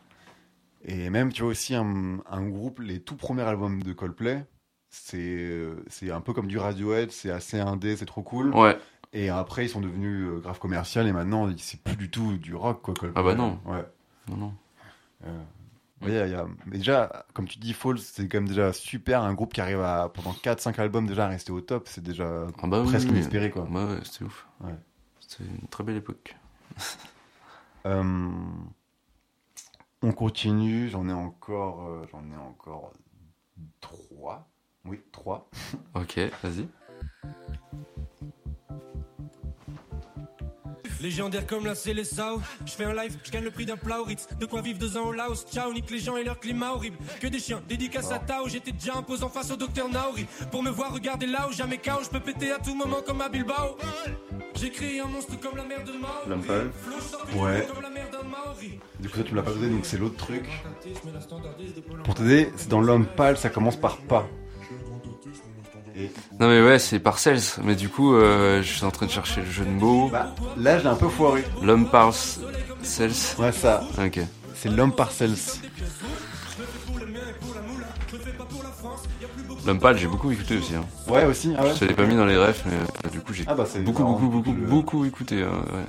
S3: Et même, tu vois, aussi un, un groupe, les tout premiers albums de Coldplay, c'est euh, c'est un peu comme du Radiohead, c'est assez indé, c'est trop cool.
S4: Ouais,
S3: Et après, ils sont devenus euh, grave commercial et maintenant, c'est plus du tout du rock, quoi, Coldplay.
S4: Ah bah non.
S3: Ouais.
S4: non, non.
S3: Euh, il y a- y a- déjà, comme tu dis, Falls, c'est quand même déjà super. Un groupe qui arrive à, pendant 4-5 albums déjà à rester au top, c'est déjà
S4: Ah bah oui,
S3: presque
S4: oui.
S3: inespéré, quoi.
S4: Bah ouais, c'était ouf.
S3: Ouais.
S4: C'était une très belle époque.
S3: Euh, on continue, j'en ai encore, euh, j'en ai encore 3. Oui, 3.
S4: Ok, vas-y.
S7: Légendaire comme la Célessao, je fais un live, je gagne le prix d'un plat au Ritz. De quoi vivre deux ans au Laos, ciao, nique les gens et leur climat horrible. Que des chiens, dédicace à Tao, j'étais déjà imposant face au docteur Naori. Pour me voir regarder là où jamais KO, je peux péter à tout moment comme à Bilbao. J'ai créé un monstre comme la mer de Mao.
S3: Lampal.
S7: Flow, je sors des
S3: Ouais.
S7: comme la Maori.
S3: Du coup, ça, tu me l'as pas donné, donc c'est l'autre truc. Pour t'aider, c'est dans l'homme pâle, ça commence par pas.
S4: Non mais ouais, c'est Parcells. Mais du coup, euh, je suis en train de chercher le jeu de mots.
S3: bah, là, je l'ai un peu foiré.
S4: L'homme Parcells.
S3: Ouais, ça,
S4: Ok.
S3: c'est l'homme parcels.
S4: L'homme pâle, j'ai beaucoup écouté aussi. Hein.
S3: Ouais, aussi. Ah ouais.
S4: Je l'ai pas mis dans les refs, mais euh, du coup, j'ai
S3: Ah bah,
S4: beaucoup, beaucoup, beaucoup,
S3: le-
S4: beaucoup écouté. hein, ouais.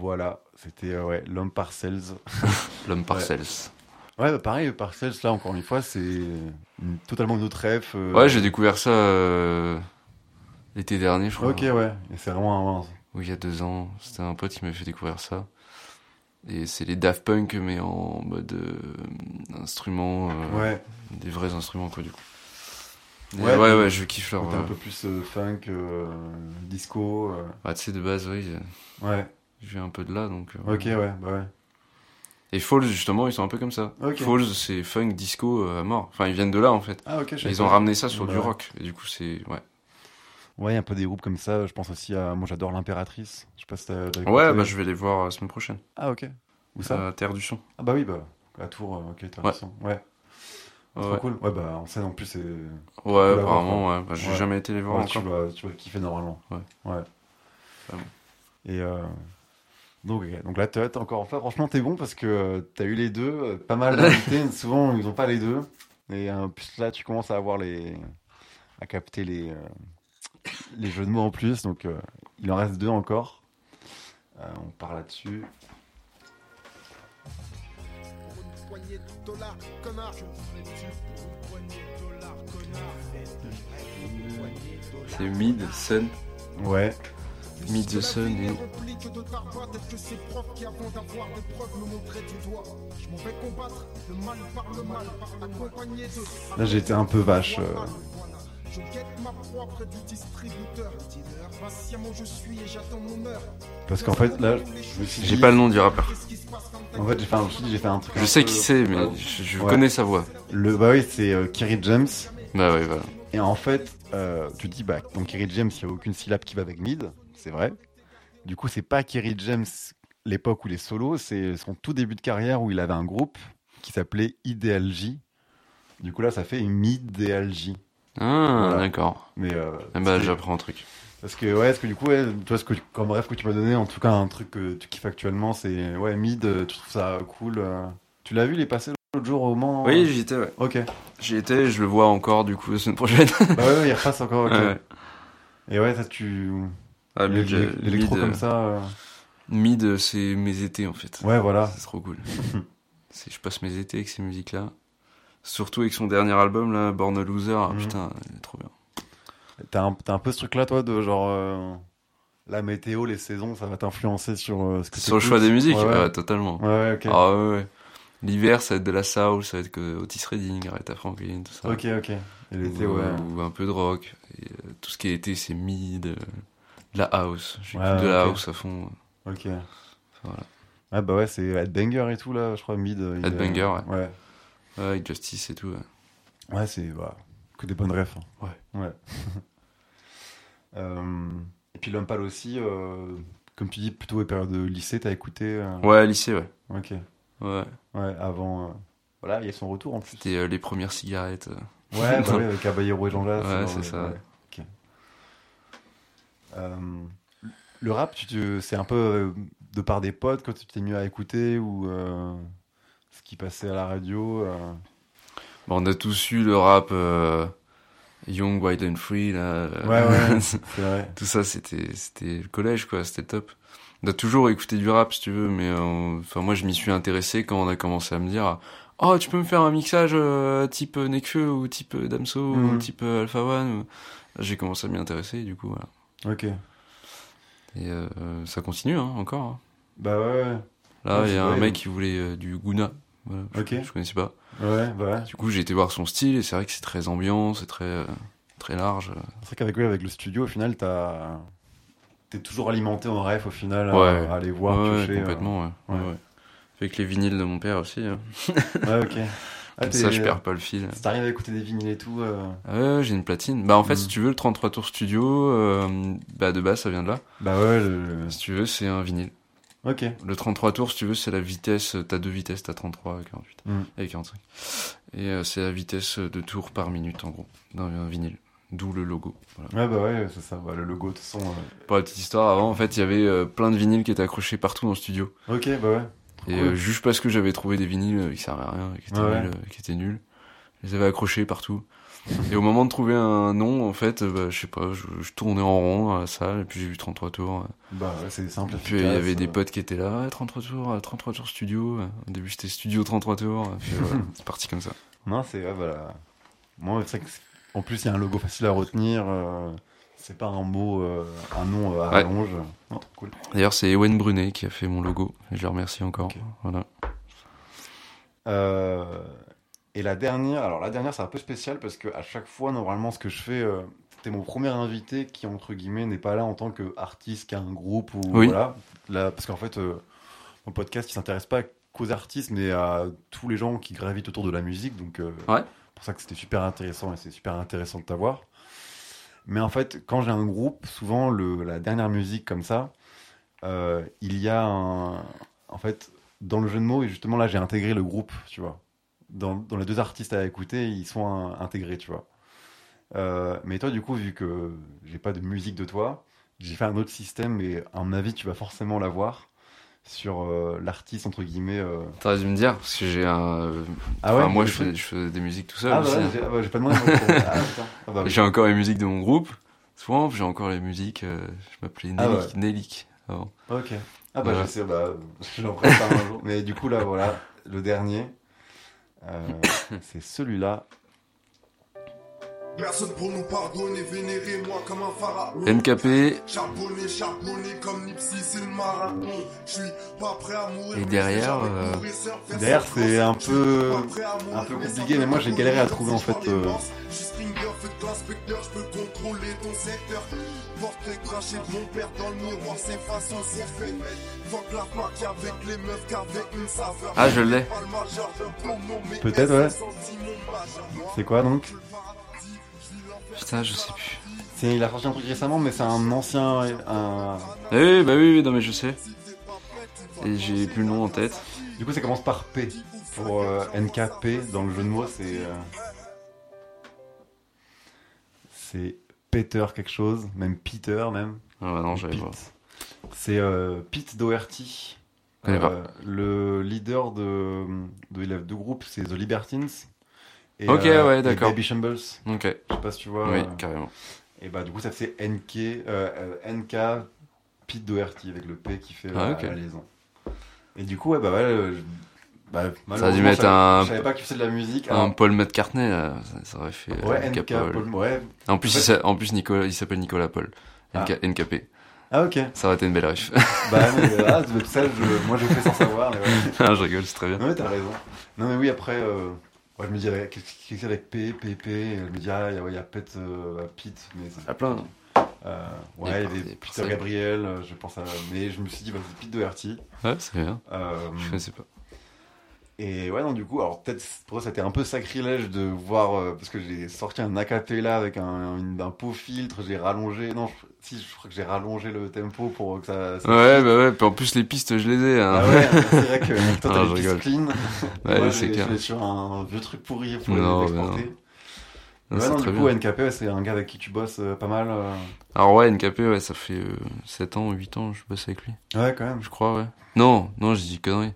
S3: Voilà, c'était euh, ouais, l'homme parcels.
S4: L'homme Parcells.
S3: Ouais, bah pareil, Parcells, là, encore une fois, c'est une- totalement une autre ref. euh,
S4: Ouais, j'ai découvert ça euh, l'été dernier, je crois.
S3: Ok, ouais. Et c'est vraiment un.
S4: Ou il y a deux ans. C'était un pote qui m'a fait découvrir ça. Et c'est les Daft Punk, mais en mode euh, instrument. euh,
S3: Ouais.
S4: Des vrais instruments, quoi, du coup.
S3: Ouais,
S4: ouais, ouais, je kiffe leur.
S3: Un
S4: euh,
S3: peu plus euh, funk, euh, disco. euh,
S4: Bah, tu sais, de base, oui,
S3: Ouais.
S4: je viens un peu de là, donc. euh,
S3: Ok, ouais, bah ouais.
S4: Et Falls, justement, ils sont un peu comme ça.
S3: Ok.
S4: Falls, c'est funk, disco euh, à mort. Enfin, ils viennent de là, en fait.
S3: Ah, ok, je
S4: Et
S3: savais
S4: ils ont ramené ça sur
S3: Bah
S4: du rock. Et du coup, c'est. Ouais.
S3: Ouais, il y a un peu des groupes comme ça. Je pense aussi à. Moi, j'adore l'Impératrice. Je sais pas si t'as. t'as
S4: Ouais, bah, je vais les voir la semaine prochaine.
S3: Ah, ok. Où ça?
S4: À Terre du Son.
S3: Ah, bah oui, bah. À Tours, euh, ok, t'as
S4: Ouais.
S3: raison. Ouais.
S4: Ouais,
S3: Trop
S4: ouais.
S3: cool. Ouais, bah, en scène, en plus, c'est.
S4: Ouais, apparemment, ouais. Bah, j'ai
S3: Ouais.
S4: jamais été les voir
S3: Ouais, tu,
S4: encore.
S3: vas, tu vas kiffer normalement.
S4: Ouais.
S3: Ouais.
S4: Vraiment.
S3: Et euh, donc, ok. donc là, t'as encore enfin, franchement, t'es bon parce que euh, t'as eu les deux. euh, Pas mal d'invités. souvent, ils ont pas les deux. Et euh, plus là, tu commences à avoir les. à capter les. les jeux de mots en plus. Donc, euh, il en reste deux encore. Euh, on part là-dessus.
S4: C'est Mid, Sun.
S3: Ouais.
S4: Mid the Sun et.
S3: Là, j'ai été un peu vache. euh, Parce qu'en fait, là, je me suis
S4: J'ai
S3: dit-
S4: pas le nom du rappeur.
S3: En fait, j'ai fait un, je j'ai fait un truc.
S4: Je
S3: un
S4: sais
S3: peu-
S4: qui c'est, mais je, je
S3: Ouais.
S4: connais sa voix.
S3: Le, bah oui, c'est euh, Kerry James.
S4: Bah ouais, voilà.
S3: Et en fait, euh, tu dis, bah, donc Kerry James, il n'y a aucune syllabe qui va avec mid, c'est vrai. Du coup, c'est pas Kerry James l'époque où il est solo, c'est son tout début de carrière où il avait un groupe qui s'appelait Ideal J. Du coup, là, ça fait Mid J.
S4: Ah,
S3: Voilà.
S4: d'accord.
S3: Mais euh,
S4: Eh bah,
S3: c'est-
S4: j'apprends un truc.
S3: parce que ouais, parce que du coup, ouais, tu vois ce que comme rêve que tu m'as donné, en tout cas un truc que tu kiffes actuellement, c'est ouais mid. euh, Tu trouves ça cool euh. Tu l'as vu, il est passé l'autre jour au Mans.
S4: Oui,
S3: euh?
S4: j'y étais, ouais.
S3: Ok.
S4: J'y étais, je le vois encore, du coup, la semaine prochaine.
S3: bah ouais, ouais, il repasse encore. ok.
S4: Ouais.
S3: Et ouais, ça tu
S4: Ah, mid,
S3: l'électro
S4: mid,
S3: comme
S4: euh,
S3: ça. euh.
S4: Mid, c'est mes étés, en fait.
S3: Ouais, voilà.
S4: C'est trop cool. c'est, je passe mes étés avec ces musiques-là. Surtout avec son dernier album, là, Born a Loser. Ah,
S3: Mhm.
S4: Putain, il est trop bien.
S3: T'as un, t'as un peu ce truc-là, toi, de genre euh, la météo, les saisons, ça va t'influencer sur euh, ce que
S4: Sur le choix des musiques,
S3: Ouais, ouais.
S4: ouais, totalement.
S3: Ouais, ouais, ok.
S4: Ah ouais, ouais. L'hiver, ça va être de la soul, ça va être que Otis Redding, Aretha Franklin, tout ça.
S3: Ok, ok. Et l'été,
S4: ou,
S3: ouais.
S4: ou un peu de rock. Et, euh, tout ce qui est été, c'est mid, euh, la house. J'écoute
S3: Ouais,
S4: de la house à fond.
S3: Ok.
S4: Voilà.
S3: Ah bah ouais, c'est Headbanger et tout, là, je crois, mid.
S4: Headbanger, ouais.
S3: Ouais.
S4: Ouais, avec Justice et tout. ouais.
S3: Ouais, c'est bah, que des bonnes refs. hein.
S4: Ouais.
S3: Ouais. Euh, et puis pâle aussi, euh, comme tu dis, plutôt les périodes de lycée, t'as écouté euh,
S4: Ouais, lycée, ouais.
S3: Ok.
S4: Ouais.
S3: Ouais, avant. euh, Voilà, il y a son retour en plus.
S4: C'était euh, les premières cigarettes. euh.
S3: Ouais, bah ouais, avec Caballero et Jean Jas.
S4: Ouais, c'est ça.
S3: Ok. Euh, le rap, c'est un peu euh, de par des potes quand tu t'es mis à écouter ou euh, ce qui passait à la radio.
S4: Bon, on a tous eu le rap Young, Wild and Free, là.
S3: Ouais, ouais, vrai.
S4: Tout ça, c'était, c'était le collège, quoi. C'était top. On a toujours écouté du rap, si tu veux, mais enfin, moi, je m'y suis intéressé quand on a commencé à me dire, oh, tu peux me faire un mixage euh, type Nekfeu ou type Damso ou
S3: Mhm.
S4: type Alpha One. J'ai commencé à m'y intéresser, du coup, voilà.
S3: Ok.
S4: Et euh, ça continue, hein, encore. hein.
S3: Bah ouais, ouais.
S4: Là,
S3: Ouais,
S4: il y
S3: c'est
S4: a un mec qui voulait euh, du Guna. Voilà, je,
S3: Ok.
S4: je connaissais pas.
S3: Ouais, bah ouais.
S4: Du coup, j'ai été voir son style et c'est vrai que c'est très ambiant, c'est très, euh, très large.
S3: C'est vrai qu'avec lui, avec le studio, au final, t'as. T'es toujours alimenté en ref au final à-
S4: Ouais.
S3: à, aller voir,
S4: ouais,
S3: piocher. euh.
S4: complètement, ouais.
S3: ouais.
S4: ouais, ouais. Avec les vinyles de mon père aussi. hein.
S3: Ouais, ok. Ah,
S4: Comme ça, je perds pas le fil.
S3: Si t'arrives à écouter des vinyles et tout. euh,
S4: Ouais, j'ai une platine. Bah, en fait,
S3: Mhm.
S4: si tu veux, le 33 tours studio, euh, bah, de base, ça vient de là.
S3: Bah ouais, le.
S4: Si tu veux, c'est un vinyle.
S3: Ok.
S4: Le 33 tours, si tu veux, c'est la vitesse, euh, t'as deux vitesses, t'as 33 et 48.
S3: Mhm.
S4: Et 45. Et euh, c'est la vitesse de tours par minute, en gros, d'un vinyle. D'où le logo. Voilà.
S3: Ouais, bah ouais, c'est ça. Bah, le logo, de toute façon. euh,
S4: Pour la petite histoire, avant, en fait, il y avait euh, plein de vinyles qui étaient accrochés partout dans le studio.
S3: Ok, bah ouais.
S4: Et
S3: Cool.
S4: euh, juste parce que j'avais trouvé des vinyles euh, qui servaient à rien, qui étaient,
S3: Ouais,
S4: nuls, euh, qui étaient nuls, Je les avais accrochés partout. Et au moment de trouver un nom, en fait, euh, bah, je sais pas, je, je tournais en rond à la salle, et puis j'ai vu 33 tours.
S3: Bah ouais, c'est simple.
S4: Et puis il y avait des potes qui étaient là, Ouais, 33 tours, euh, 33 tours studio. Au début c'était studio 33 tours, et puis voilà, c'est parti comme ça.
S3: Non, c'est ouais, voilà. Moi, c'est vrai que c'est- en plus il y a un logo facile à retenir. euh, c'est pas un mot, euh, un nom euh, à
S4: Ouais.
S3: rallonge. Non, cool.
S4: D'ailleurs c'est Ewen Brunet qui a fait mon logo, et je le remercie encore. Voilà.
S3: Euh, et la dernière, alors la dernière c'est un peu spécial parce que à chaque fois normalement ce que je fais, euh, t'es mon premier invité qui entre guillemets n'est pas là en tant qu'artiste, qui a un groupe ou
S4: Oui.
S3: voilà. Là, parce qu'en fait, mon podcast il s'intéresse pas qu'aux artistes mais à tous les gens qui gravitent autour de la musique. Donc
S4: Ouais.
S3: pour ça que c'était super intéressant et c'est super intéressant de t'avoir. Mais en fait, quand j'ai un groupe, souvent le, la dernière musique comme ça, euh, il y a un, en fait, dans le jeu de mots, et justement là j'ai intégré le groupe, tu vois. Dans, dans les deux artistes à écouter, ils sont intégrés, tu vois. Euh, mais toi, du coup, vu que j'ai pas de musique de toi, j'ai fait un autre système, et à mon avis, tu vas forcément l'avoir sur euh, l'artiste, entre guillemets. euh.
S4: T'aurais dû me dire, parce que j'ai un. euh,
S3: Ah
S4: enfin, moi je fais, je fais des musiques tout seul
S3: Ah, bah, ouais,
S4: hein.
S3: j'ai ah, bah, j'ai pas demandé. Ah. Ah, bah, oui.
S4: J'ai encore les musiques de mon groupe. Souvent, j'ai encore les musiques. euh, je m'appelais
S3: Ah ouais.
S4: Nelik avant.
S3: Ok. Ah bah je sais, bah, j'en prépare un jour. Mais du coup là, voilà, le dernier, c'est celui-là.
S8: Personne pour nous pardonner, vénérer moi comme un pharaon.
S4: NKP,
S8: Charbonné, charbonné comme Nipsey, c'est le marathon. Je suis pas prêt à mourir.
S4: Et derrière, euh,
S3: derrière, c'est un peu-
S8: suis pas prêt à mourir,
S3: un peu compliqué, mais moi, j'ai galéré à trouver, en fait, euh,
S8: les morses. Je suis stringer, fait de l'inspecteur, je peux contrôler ton secteur. Portrait craché de mon père dans le miroir, c'est façon c'est fait. Fuck la marque avec les meufs qu'avec une saveur.
S4: Ah, je l'ai.
S8: Pas le majeur, je prends mon mec,
S3: Peut-être, ouais. C'est quoi donc?
S4: Putain, je sais plus.
S3: C'est il a sorti un truc récemment, mais c'est un ancien, un.
S4: Eh bah oui, oui, non mais je sais. Et j'ai plus le nom en tête.
S3: Du coup, ça commence par P pour euh, NKP dans le jeu de mots, c'est euh, c'est Peter quelque chose, même Peter même.
S4: Ah bah non, j'avais
S3: Pete.
S4: pas.
S3: C'est euh, Pete Doherty. Euh, le leader de, de, il a deux groupes, c'est The Libertines. Et,
S4: Ok, ouais,
S3: et
S4: d'accord.
S3: Baby Shambles.
S4: Ok,
S3: Je sais pas si tu vois.
S4: oui,
S3: euh,
S4: carrément.
S3: et bah du coup ça fait NK, euh, euh, NK Pete Doherty avec le P qui fait
S4: Ah,
S3: la, la liaison. Et du coup ouais bah ouais, euh, je- bah,
S4: Ça a dû mettre
S3: je
S4: un-
S3: Je savais pas que c'est de la musique.
S4: Un
S3: Alors,
S4: Paul McCartney, là, ça, ça aurait fait. euh,
S3: ouais
S4: NK
S3: NK
S4: Paul.
S3: Paul- ouais.
S4: En plus,
S3: En
S4: il s'a- en plus Nicolas, il s'appelle Nicolas Paul.
S3: Ah.
S4: NK NKP.
S3: Ah ok.
S4: Ça aurait été une belle riff.
S3: Bah mais, ah, ça je- moi j'ai fait sans savoir. Mais ouais.
S4: Ah, je rigole, c'est très bien.
S3: Non mais t'as raison. Non mais oui après, euh, ouais, je me dis qu'est-ce qu'il y a avec P, P, P, et je me dis ah il y a, ouais, il y a Pete, euh, Pete, mais ça-
S4: À plein.
S3: euh,
S4: Il
S3: ouais y
S4: parti,
S3: avait
S4: pour
S3: Peter
S4: ça.
S3: Gabriel, euh, je pense à, mais je me suis dit bah c'est Pete Doherty.
S4: Ouais, c'est bien.
S3: Euh,
S4: Je connaissais pas.
S3: Et ouais non du coup alors peut-être pour ça c'était un peu sacrilège de voir euh, parce que j'ai sorti un acapella avec un, une- un pot filtre, j'ai rallongé, non je- si je crois que j'ai rallongé le tempo pour que ça. ça
S4: Ouais, bah ouais, puis en plus les pistes, je les ai. Hein.
S3: Ah ouais, c'est vrai que toi t'as
S4: je
S3: les pistes clean.
S4: Ouais,
S3: Moi,
S4: c'est
S3: je-
S4: clair.
S3: Je sur un vieux truc pourri pour
S4: Non,
S3: les exporter.
S4: Non,
S3: Ouais, non, du coup,
S4: bien.
S3: NKP, ouais, c'est un gars avec qui tu bosses euh, pas mal. euh.
S4: Alors ouais, NKP, ouais, ça fait euh, 7 ans, 8 ans, je bosse avec lui.
S3: Ouais, quand même.
S4: Je crois, ouais. Non, non, j'ai dit conneries.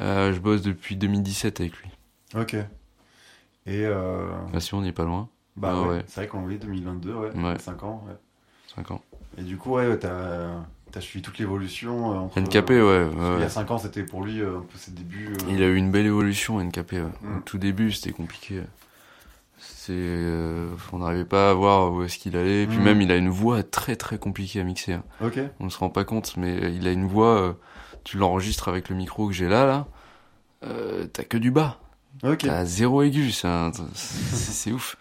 S4: Euh, je bosse depuis 2017 avec lui.
S3: Ok. Et euh,
S4: Bah si, on n'est pas loin.
S3: bah
S4: Ah
S3: ouais,
S4: ouais.
S3: c'est vrai qu'on est 2022, ouais,
S4: Ouais.
S3: 5 ans. Ouais.
S4: 5 ans.
S3: Et du coup, ouais, t'as as suivi toute l'évolution. euh, entre-
S4: NKP, ouais. ouais,
S3: Il y a 5 ans, c'était pour lui euh, un peu ses débuts. euh.
S4: Il a eu une belle évolution, NKP. ouais.
S3: Mm.
S4: Au tout début, c'était compliqué. C'est, euh, on n'arrivait pas à voir où est-ce qu'il allait. Et puis
S3: Mm.
S4: même, il a une voix très très compliquée à mixer. hein.
S3: Ok.
S4: On se rend pas compte, mais il a une voix. euh, tu l'enregistres avec le micro que j'ai là, là. euh, t'as que du bas.
S3: Ok.
S4: T'as zéro aigu. C'est un- c'est c'est ouf.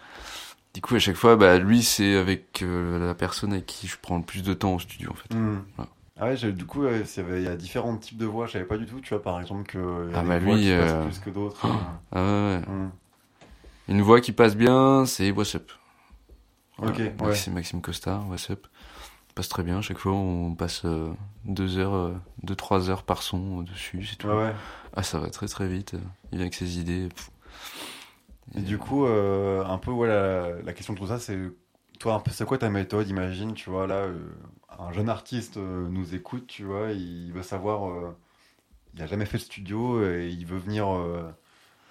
S4: Du coup, à chaque fois, bah, lui, c'est avec euh, la personne avec qui je prends le plus de temps au studio, en fait.
S3: Hmm.
S4: Voilà.
S3: Ah ouais, du coup, il y a différents types de voix. Je savais pas du tout, tu vois, par exemple, que il y a
S4: Ah bah
S3: voix
S4: lui,
S3: qui
S4: euh,
S3: plus que d'autres.
S4: Ah ouais, ouais.
S3: Hmm.
S4: Une voix qui passe bien, c'est What's Up. Voilà.
S3: Ok, ouais.
S4: Maxime, Maxime Costa, What's Up. Passe très bien. Chaque fois, on passe euh, deux heures, euh, deux, trois heures par son euh, dessus, c'est tout.
S3: Ouais.
S4: Ah, ça va très très vite. Il vient avec ses idées.
S3: Et du coup, euh, un peu, ouais, la, question de tout ça, c'est toi, un peu, c'est quoi ta méthode? Imagine, tu vois, là, euh, un jeune artiste euh, nous écoute, tu vois, il veut savoir, euh, il a jamais fait de studio et il veut venir euh,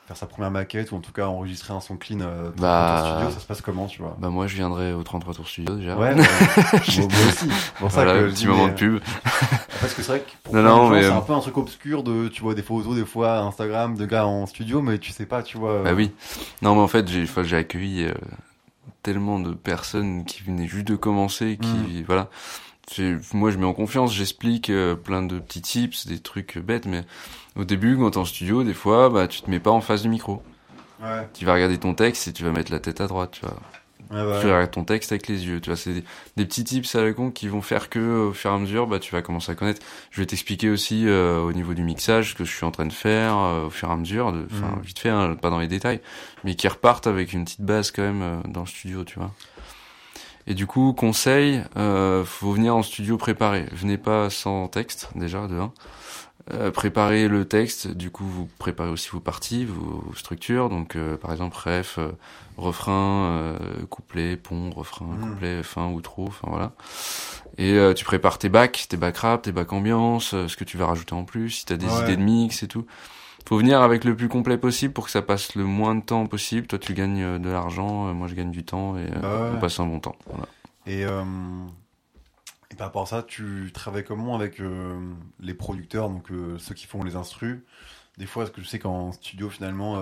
S3: faire sa première maquette ou en tout cas enregistrer un son clean euh, dans
S4: Bah,
S3: studio, ça se passe comment, tu vois
S4: Bah moi je viendrai au 33 Tours Studio déjà.
S3: Ouais, moi, moi aussi. Pour ça
S4: Voilà,
S3: que
S4: petit moment
S3: mais-
S4: de pub.
S3: Parce que c'est vrai que pour
S4: Non, non, mais,
S3: c'est
S4: euh,
S3: un peu un truc obscur de, tu vois, des photos des fois Instagram de gars en studio, mais tu sais pas, tu vois.
S4: Bah oui. Non mais en fait j'ai j'ai accueilli euh, tellement de personnes qui venaient juste de commencer, qui
S3: Mm.
S4: voilà. Moi je mets en confiance, j'explique euh, plein de petits tips, des trucs bêtes, mais au début quand t'es en studio, des fois bah tu te mets pas en face du micro.
S3: Ouais,
S4: Tu vas regarder ton texte et tu vas mettre la tête à droite, tu vois.
S3: ouais, ouais.
S4: Tu regardes ton texte avec les yeux, tu vois, c'est des, des petits tips à la con qui vont faire que au fur et à mesure, bah tu vas commencer à connaître. Je vais t'expliquer aussi euh, au niveau du mixage ce que je suis en train de faire euh, au fur et à mesure, enfin
S3: Mhm.
S4: vite fait, hein, pas dans les détails, mais qui repartent avec une petite base quand même euh, dans le studio, tu vois. Et du coup, conseil, euh, faut venir en studio préparé. Venez pas sans texte déjà de un. Euh, préparez le texte, du coup vous préparez aussi vos parties, vos structures, donc euh, par exemple ref, euh, refrain, euh, couplet, pont, refrain,
S3: Mhm.
S4: couplet, fin, outro, enfin voilà. Et euh, tu prépares tes bacs, tes bacs rap, tes bacs ambiance, euh, ce que tu vas rajouter en plus, si t'as des
S3: Ouais.
S4: idées de mix et tout. Faut venir avec le plus complet possible pour que ça passe le moins de temps possible. Toi tu gagnes euh, de l'argent, euh, moi je gagne du temps et euh,
S3: Bah ouais.
S4: on passe un bon temps. Voilà.
S3: Et, euh, et par rapport à ça, tu travailles comment avec euh, les producteurs, donc euh, ceux qui font les instrus? Des fois, parce que je sais qu'en studio, finalement,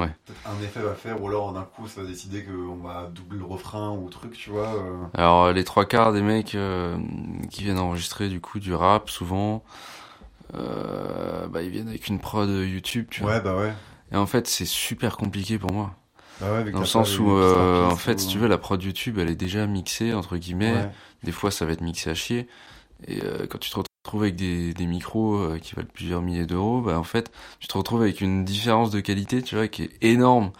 S4: Ouais.
S3: un effet va faire, ou alors d'un coup, ça va décider qu'on va doubler le refrain ou truc, tu vois.
S4: Alors les trois quarts des mecs qui viennent enregistrer du coup du rap souvent, bah ils viennent avec une prod YouTube, tu vois.
S3: Ouais, bah ouais.
S4: Et en fait c'est super compliqué pour moi.
S3: Bah ouais avec
S4: Dans le sens où, euh, en fait, si tu veux, la prod YouTube, elle est déjà mixée, entre guillemets.
S3: Ouais.
S4: Des fois, ça va être mixé à chier. Et euh, quand tu te retrouves avec des, des micros euh, qui valent plusieurs milliers d'euros, bah, en fait, tu te retrouves avec une différence de qualité, tu vois, qui est énorme.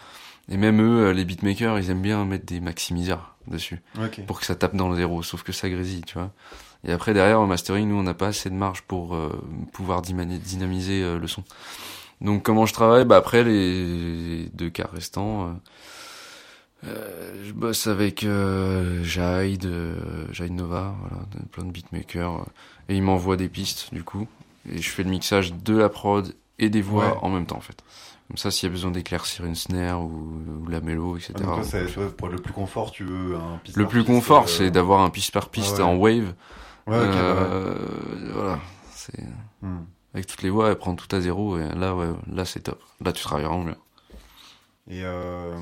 S4: Et même eux, euh, les beatmakers, ils aiment bien mettre des maximiseurs dessus
S3: Ok.
S4: pour que ça tape dans le zéro, sauf que ça grésille, tu vois. Et après, derrière, au mastering, nous, on n'a pas assez de marge pour euh, pouvoir dynamiser euh, le son. Donc, comment je travaille? Bah après, les deux quarts restants, euh, euh, je bosse avec euh, Jaid, euh, Nova, voilà, plein de beatmakers, et ils m'envoient des pistes, du coup. Et je fais le mixage de la prod et des voix
S3: Ouais.
S4: en même temps, en fait. Comme ça, s'il y a besoin d'éclaircir une snare ou, ou la mélo, etc.
S3: Ah, donc toi, pour le plus confort, tu veux un piste
S4: le
S3: par
S4: plus
S3: piste,
S4: confort, c'est d'avoir un piste par piste
S3: Ah ouais.
S4: en wave.
S3: Ouais, bah ouais.
S4: Euh, Voilà. C'est
S3: Hmm.
S4: avec toutes les voix, elle prend tout à zéro et là, ouais, là c'est top. Là, tu travailles vraiment bien.
S3: Et euh,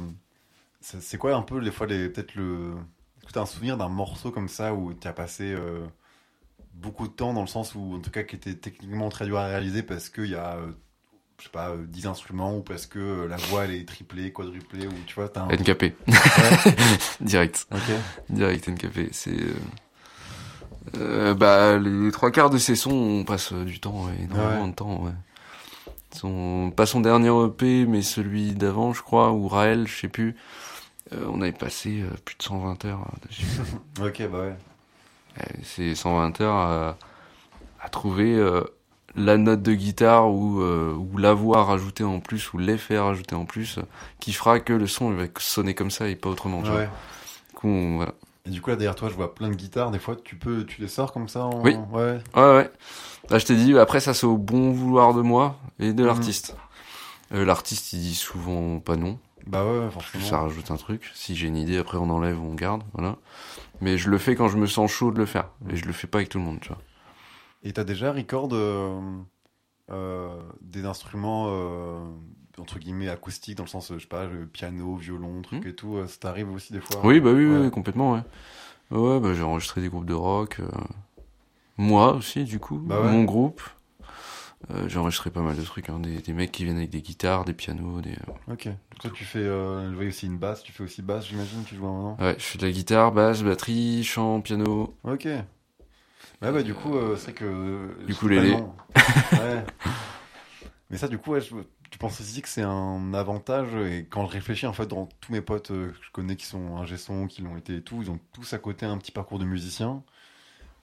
S3: c'est quoi un peu, des fois, les, peut-être le. Est-ce que tu as un souvenir d'un morceau comme ça où tu as passé euh, beaucoup de temps dans le sens où, en tout cas, qui était techniquement très dur à réaliser parce qu'il y a, je sais pas, euh, 10 instruments ou parce que la voix elle est triplée, quadruplée ou tu vois, t'as un.
S4: NKP. Direct. Direct NKP. C'est. Euh, bah, les trois quarts de ces sons, on passe euh, du temps, ouais, énormément
S3: Ouais.
S4: de temps, ouais. Son, pas son dernier EP, mais celui d'avant, je crois, ou Raël, je sais plus. Euh, on avait passé euh, plus de 120 heures dessus.
S3: Ok, bah ouais.
S4: C'est 120 heures à, à trouver la note de guitare ou, ou la voix rajoutée en plus ou l'effet rajouté en plus qui fera que le son il va sonner comme ça et pas autrement. tu vois.
S3: Ouais.
S4: Du coup, on- voilà.
S3: Et du coup, là, derrière toi, je vois plein de guitares. Des fois, tu peux, tu les sors comme ça en...
S4: Oui.
S3: Ouais.
S4: Ouais, ouais. Là, je t'ai dit, après, ça, c'est au bon vouloir de moi et de
S3: Mhm.
S4: l'artiste. Euh, l'artiste, il dit souvent pas non.
S3: Bah ouais, forcément.
S4: Ça rajoute un truc. Si j'ai une idée, après, on enlève, on garde. Voilà. Mais je le fais quand je me sens chaud de le faire. Et je le fais pas avec tout le monde, tu vois.
S3: Et t'as déjà record euh, euh, des instruments euh, entre guillemets acoustiques dans le sens, euh, je sais pas, le piano, violon, truc
S4: Hmm.
S3: et tout. euh, Ça t'arrive aussi des fois
S4: Oui, bah oui, oui,
S3: Ouais.
S4: oui, complètement, ouais. Ouais, bah j'ai enregistré des groupes de rock. euh, Moi aussi, du coup.
S3: Bah ouais.
S4: Mon groupe. Euh, j'ai enregistré pas mal de trucs, hein, des, des mecs qui viennent avec des guitares, des pianos, des...
S3: Ok. Toi, tu fais, euh, je aussi une basse. Tu fais aussi basse, j'imagine. Tu joues un.
S4: Ouais, je fais de la guitare, basse, batterie, chant, piano.
S3: Ok. Ouais, bah du coup, euh, c'est vrai que.
S4: Du coup, les-
S3: ouais. Mais ça, du coup, ouais, je- tu penses aussi que c'est un avantage. Et quand je réfléchis, en fait, dans tous mes potes euh, que je connais qui sont ingé son, qui l'ont été et tout, ils ont tous à côté un petit parcours de musicien.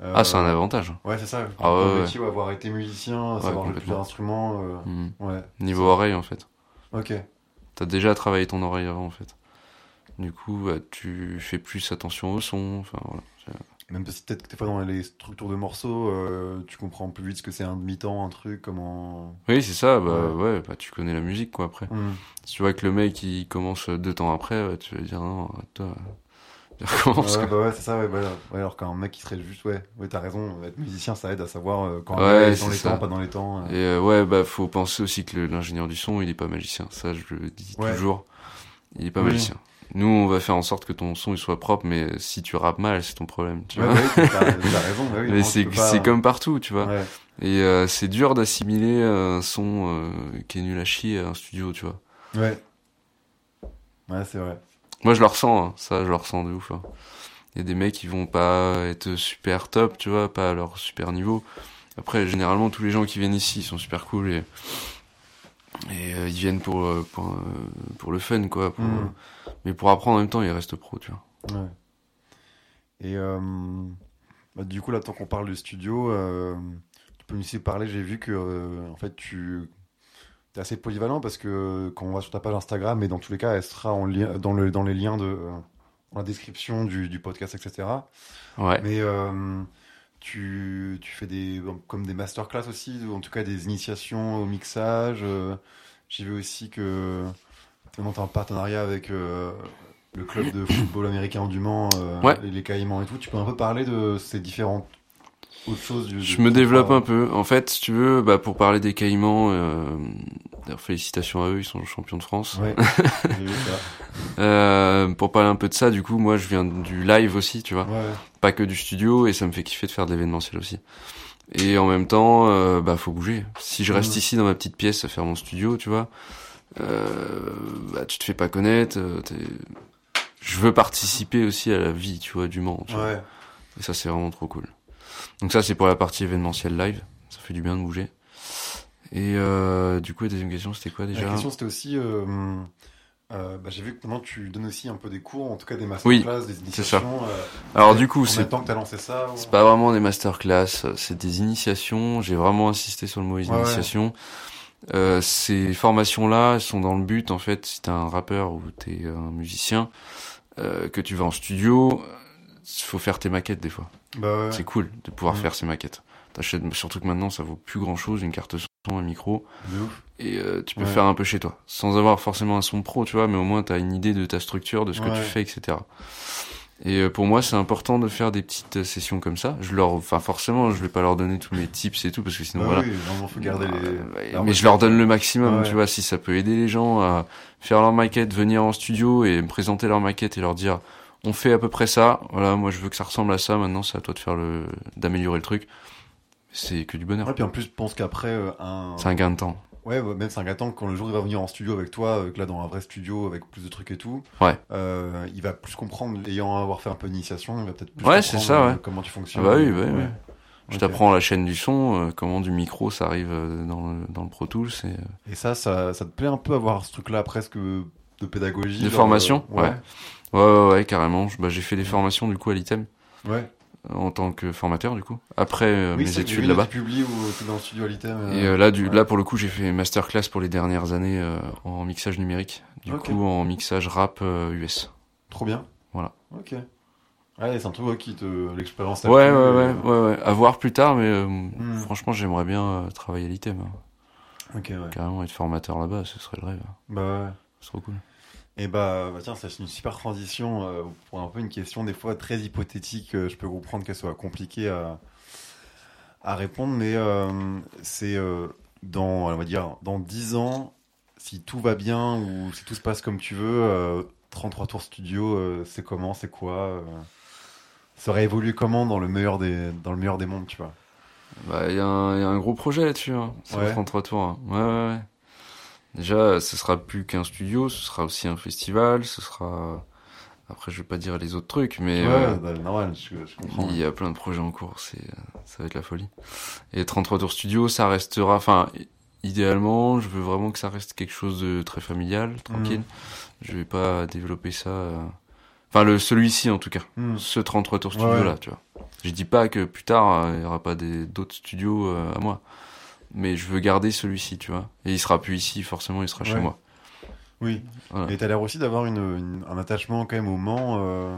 S3: Euh,
S4: Ah, c'est un avantage.
S3: Ouais, c'est ça.
S4: Ah ouais, ouais.
S3: avoir été musicien,
S4: Ouais,
S3: savoir jouer plusieurs instruments. euh,
S4: Mhm.
S3: Ouais.
S4: Niveau oreille, en fait.
S3: Ok.
S4: T'as déjà travaillé ton oreille avant, en fait. Du coup, bah, tu fais plus attention au son. Enfin, voilà.
S3: Même si peut-être que des fois dans les structures de morceaux, euh, tu comprends plus vite ce que c'est un demi-temps, un truc, comment.
S4: Oui, c'est ça, bah
S3: Ouais.
S4: ouais, bah tu connais la musique quoi après.
S3: Hmm.
S4: Si tu vois que le mec il commence deux temps après, tu vas dire non, toi, tu recommences
S3: Ouais, bah ouais, c'est ça, ouais, bah, ouais, alors qu'un mec qui serait juste, ouais, ouais, t'as raison, être musicien, ça aide à savoir euh, quand
S4: Ouais,
S3: est dans les
S4: ça.
S3: temps, pas dans les temps. euh.
S4: Et euh, ouais, bah faut penser aussi que l'ingénieur du son il est pas magicien, ça je le dis toujours. Il est pas
S3: Oui.
S4: magicien. Nous on va faire en sorte que ton son il soit propre, mais si tu rappes mal c'est ton problème, tu
S3: Ouais,
S4: vois.
S3: bah oui, t'as t'as raison, bah oui,
S4: mais
S3: non,
S4: c'est
S3: pas-
S4: c'est comme partout, tu vois.
S3: Ouais,
S4: Et euh, c'est dur d'assimiler un son euh, qui est nul à chier à un studio, tu vois.
S3: ouais. Ouais, c'est vrai.
S4: Moi, je le ressens, hein. ça, je le ressens de ouf. hein. Il y a des mecs qui vont pas être super top, tu vois, pas à leur super niveau. Après, généralement, tous les gens qui viennent ici ils sont super cool et, et euh, ils viennent pour, euh, pour, euh, pour le fun, quoi. pour-
S3: Mhm.
S4: Mais pour apprendre en même temps, ils restent pro, tu vois.
S3: Ouais. Et bah, du coup, là, tant qu'on parle du studio, tu peux nous aussi parler. J'ai vu que, en fait, tu es assez polyvalent parce que quand on va sur ta page Instagram, et dans tous les cas, elle sera en dans, le, dans les liens de dans la description du, du podcast, etc.
S4: Ouais.
S3: Mais tu, tu fais des comme des masterclass aussi, ou en tout cas des initiations au mixage. euh, J'ai vu aussi que tu montes en partenariat avec euh, le club de football américain du Mans, euh,
S4: Ouais.
S3: les, les Caïmans et tout. Tu peux un peu parler de ces différentes du,
S4: Je me développe un peu. En fait, si tu veux, bah, pour parler des Caïmans, euh, d'ailleurs, félicitations à eux, ils sont champions de France.
S3: Ouais, j'ai vu ça.
S4: Euh, pour parler un peu de ça, du coup, moi, je viens du live aussi, tu vois.
S3: Ouais,
S4: pas que du studio et ça me fait kiffer de faire de l'événementiel aussi. Et en même temps, euh, bah faut bouger. Si je reste ici dans ma petite pièce à faire mon studio, tu vois, euh, bah tu te fais pas connaître. t'es- Je veux participer aussi à la vie, tu vois, du Mans. tu vois.
S3: ouais.
S4: Et ça c'est vraiment trop cool. Donc ça c'est pour la partie événementielle live. Ça fait du bien de bouger. Et euh, du coup la deuxième question c'était quoi déjà
S3: La question c'était aussi. euh, euh, bah, J'ai vu que maintenant tu donnes aussi un peu des cours, en tout cas des
S4: Oui,
S3: masterclass, des
S4: c'est ça.
S3: initiations. euh,
S4: Alors du coup c'est
S3: temps que t'as lancé ça ou-
S4: C'est pas vraiment des masterclass, c'est des initiations. J'ai vraiment insisté sur le mot
S3: ouais.
S4: initiation. Euh, ces formations-là elles sont dans le but, en fait, si t'es un rappeur ou t'es un musicien, euh, que tu vas en studio, faut faire tes maquettes des fois.
S3: Bah ouais.
S4: C'est cool de pouvoir
S3: Mhm.
S4: faire ces maquettes. T'achètes, surtout que maintenant ça vaut plus grand-chose, une carte son, un micro,
S3: De ouf.
S4: et euh, tu peux
S3: Ouais.
S4: faire un peu chez toi, sans avoir forcément un son pro, tu vois, mais au moins t'as une idée de ta structure, de ce que tu fais, etc. Et euh, pour moi, c'est important de faire des petites euh, sessions comme ça. Je leur, enfin forcément, je vais pas leur donner tous mes tips et tout parce que sinon
S3: Bah
S4: voilà.
S3: oui, vraiment, faut garder les.
S4: Euh,
S3: la
S4: mais je leur donne le maximum,
S3: Ouais.
S4: tu vois, si ça peut aider les gens à faire leur maquette, venir en studio et me présenter leur maquette et leur dire on fait à peu près ça, voilà, moi je veux que ça ressemble à ça, maintenant c'est à toi de faire le d'améliorer le truc. C'est que du bonheur.
S3: Ouais, puis en plus, je pense qu'après, euh, un.
S4: C'est un gain de temps.
S3: Ouais, même c'est un gâteau quand le jour il va venir en studio avec toi, euh, que là dans un vrai studio avec plus de trucs et tout,
S4: Ouais.
S3: euh, il va plus comprendre, ayant avoir fait un peu d'initiation, il va peut-être plus
S4: Ouais,
S3: comprendre
S4: c'est ça, ouais.
S3: comment tu fonctionnes.
S4: Ah bah oui, bah oui,
S3: Ouais.
S4: ouais. Je t'apprends la chaîne du son, euh, comment du micro ça arrive euh, dans le, dans le Pro Tools et, euh,
S3: Et ça, ça, ça te plaît un peu avoir ce truc-là presque de pédagogie
S4: De formation,
S3: euh,
S4: ouais. Ouais, ouais, ouais, carrément. Bah, j'ai fait des formations du coup à l'ITEM
S3: Ouais.
S4: euh, en tant que formateur du coup. Après euh,
S3: oui,
S4: mes études là-bas.
S3: Tu publies ou tu es dans le studio à l'item.
S4: Et là, du,
S3: ouais.
S4: là pour le coup, j'ai fait masterclass pour les dernières années en mixage numérique. Du coup, en mixage rap US.
S3: Trop bien.
S4: Voilà.
S3: Ok. Ouais, c'est un truc ouais, qui te. L'expérience
S4: Ouais, ouais, ouais, ouais, ouais. À voir plus tard, mais euh,
S3: Hmm.
S4: franchement, j'aimerais bien euh, travailler à l'ITEM. hein.
S3: Ok, ouais.
S4: Carrément être formateur là-bas, ce serait le rêve.
S3: Bah ouais.
S4: C'est trop cool.
S3: Et bah, bah tiens, c'est une super transition euh, pour un peu une question des fois très hypothétique. euh, je peux comprendre qu'elle soit compliquée à, à répondre, mais euh, c'est dans, on va dire, dans 10 ans, si tout va bien ou si tout se passe comme tu veux, euh, 33 tours studio, c'est comment, c'est quoi Ça aurait évolué comment dans le meilleur des, dans le meilleur des mondes, tu vois?
S4: Bah, il y, a un il y a un gros projet là-dessus, hein, sur
S3: Ouais.
S4: 33 tours. hein. Ouais, ouais, ouais. Déjà, ce sera plus qu'un studio, ce sera aussi un festival, ce sera. Après, je vais pas dire les autres trucs, mais euh,
S3: bah, normal, je, je comprends.
S4: il y a plein de projets en cours, c'est, ça va être la folie. Et 33 tours studio, ça restera, enfin, idéalement, je veux vraiment que ça reste quelque chose de très familial, tranquille. Je vais pas développer ça. euh, Enfin, le celui-ci en tout cas,
S3: Hmm.
S4: ce 33 tours
S3: Ouais,
S4: studio
S3: ouais.
S4: là, tu vois. Je dis pas que plus tard euh, il y aura pas des d'autres studios euh, à moi, mais je veux garder celui-ci, tu vois. Et il sera plus ici, forcément, il sera chez moi.
S3: Oui.
S4: Voilà.
S3: Et t'as l'air aussi d'avoir une, une- un attachement quand même au Mans. euh,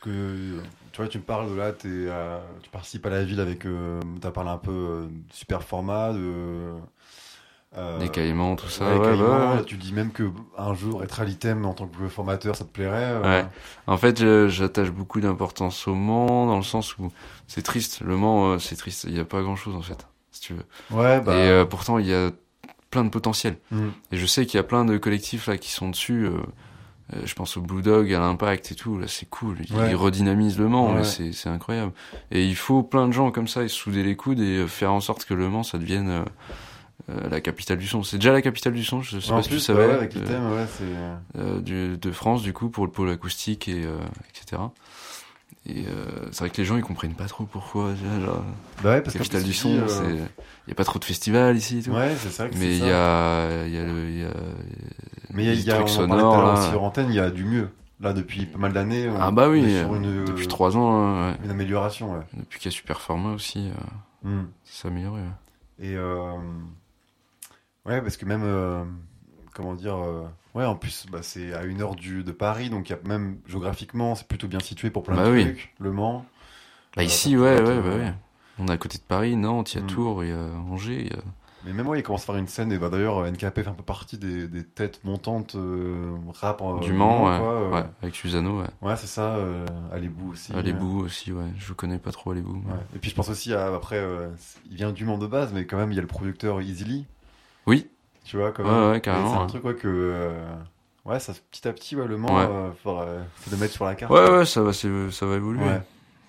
S3: que tu vois, tu me parles de là, euh, tu participes à la ville avec. Euh, T'as parlé un peu euh, de super format, de. euh,
S4: Des caïmans, tout ça.
S3: ouais, caïmans. Tu dis même que un jour être à l'item en tant que formateur, ça te plairait. euh,
S4: Ouais. En fait, j'attache beaucoup d'importance au Mans, dans le sens où c'est triste. Le Mans, c'est triste. Il n'y a pas grand-chose, en fait, si tu veux.
S3: Ouais, bah.
S4: Et euh, pourtant, il y a plein de potentiel.
S3: hmm.
S4: Et je sais qu'il y a plein de collectifs là qui sont dessus. euh, euh, je pense au Blue Dog, à l'Impact et tout. Là, c'est cool. Ils
S3: Ouais.
S4: redynamisent le Mans.
S3: Ouais.
S4: C'est c'est incroyable. Et il faut plein de gens comme ça et souder les coudes et euh, faire en sorte que le Mans, ça devienne euh, euh, la capitale du son. C'est déjà la capitale du son. Je sais
S3: en
S4: pas si tu savais.
S3: ouais, avec c'est.
S4: euh, du- de France du coup pour le pôle acoustique et euh, etc. Et euh, c'est vrai que les gens ils comprennent pas trop pourquoi. Genre,
S3: Bah ouais, parce que
S4: capitale du son,
S3: dis, euh,
S4: c'est il y a pas trop de festivals ici et tout.
S3: Ouais, c'est ça. que
S4: Mais il y a il y a le il y a
S3: Mais il y a, il y a on l'heure
S4: là.
S3: sur antenne, il y a du mieux. Là, depuis pas mal d'années.
S4: Ah bah oui,
S3: est sur une,
S4: depuis trois ans, hein, ouais.
S3: Une amélioration, ouais.
S4: depuis qu'il y a super format aussi, euh,
S3: Hmm.
S4: ça s'est amélioré. ouais.
S3: Et euh, ouais, parce que même euh, comment dire, euh, ouais, en plus, bah, c'est à une heure du de Paris, donc il y a même géographiquement, c'est plutôt bien situé pour plein
S4: Bah
S3: de
S4: oui.
S3: trucs. Le Mans.
S4: Bah
S3: Euh,
S4: ici ouais ouais ouais. On est à côté de Paris, Nantes, il y a
S3: Hmm.
S4: Tours, il y a Angers. il y a-
S3: Mais même ouais, il commence à faire une scène et bah d'ailleurs NKP fait un peu partie des, des têtes montantes euh, rap
S4: du Mans, ouais,
S3: quoi,
S4: ouais, avec Susano, ouais.
S3: Ouais, c'est ça. Euh, à l'Ébou aussi.
S4: À l'Ébou aussi, ouais. Je connais pas trop l'Ébou.
S3: Ouais. Et puis je pense aussi à après, il vient du Mans de base, mais quand même il y a le producteur Easily.
S4: Oui.
S3: Tu vois, quand
S4: Ouais, ouais, carrément,
S3: C'est un truc ouais, que. euh, Ouais, ça, petit à petit, ouais, le Mans,
S4: Ouais.
S3: euh, faudra- c'est de mettre sur la carte.
S4: Ouais, ouais, ça va, ça va évoluer.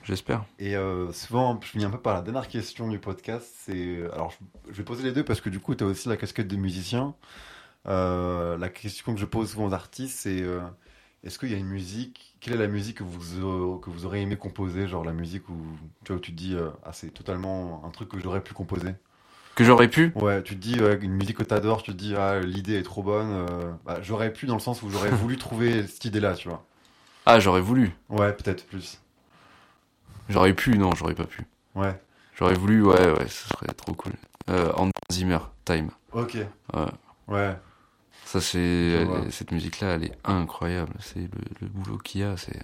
S4: J'espère.
S3: Et euh, souvent, je finis un peu par la dernière question du podcast. C'est alors, je, vais poser les deux parce que du coup, tu as aussi la casquette de musicien. Euh, la question que je pose souvent aux artistes, c'est euh, est-ce qu'il y a une musique Quelle est la musique que vous aurez, que vous aurez aimé composer Genre la musique où tu vois où tu te dis ah c'est totalement un truc que j'aurais pu composer?
S4: Que j'aurais pu
S3: Ouais, tu te dis une musique que t'adores, tu te dis ah l'idée est trop bonne. euh, bah, j'aurais pu dans le sens où j'aurais voulu trouver cette idée-là, tu vois.
S4: Ah, j'aurais voulu.
S3: Ouais, peut-être plus.
S4: J'aurais pu, non, j'aurais pas pu.
S3: Ouais.
S4: J'aurais voulu, ouais, ouais, ce serait trop cool. Euh, Hans Zimmer, Time.
S3: Ok.
S4: Ouais.
S3: Ouais.
S4: Ça, c'est. Cette musique-là, elle est incroyable. C'est le, le boulot qu'il y a, c'est.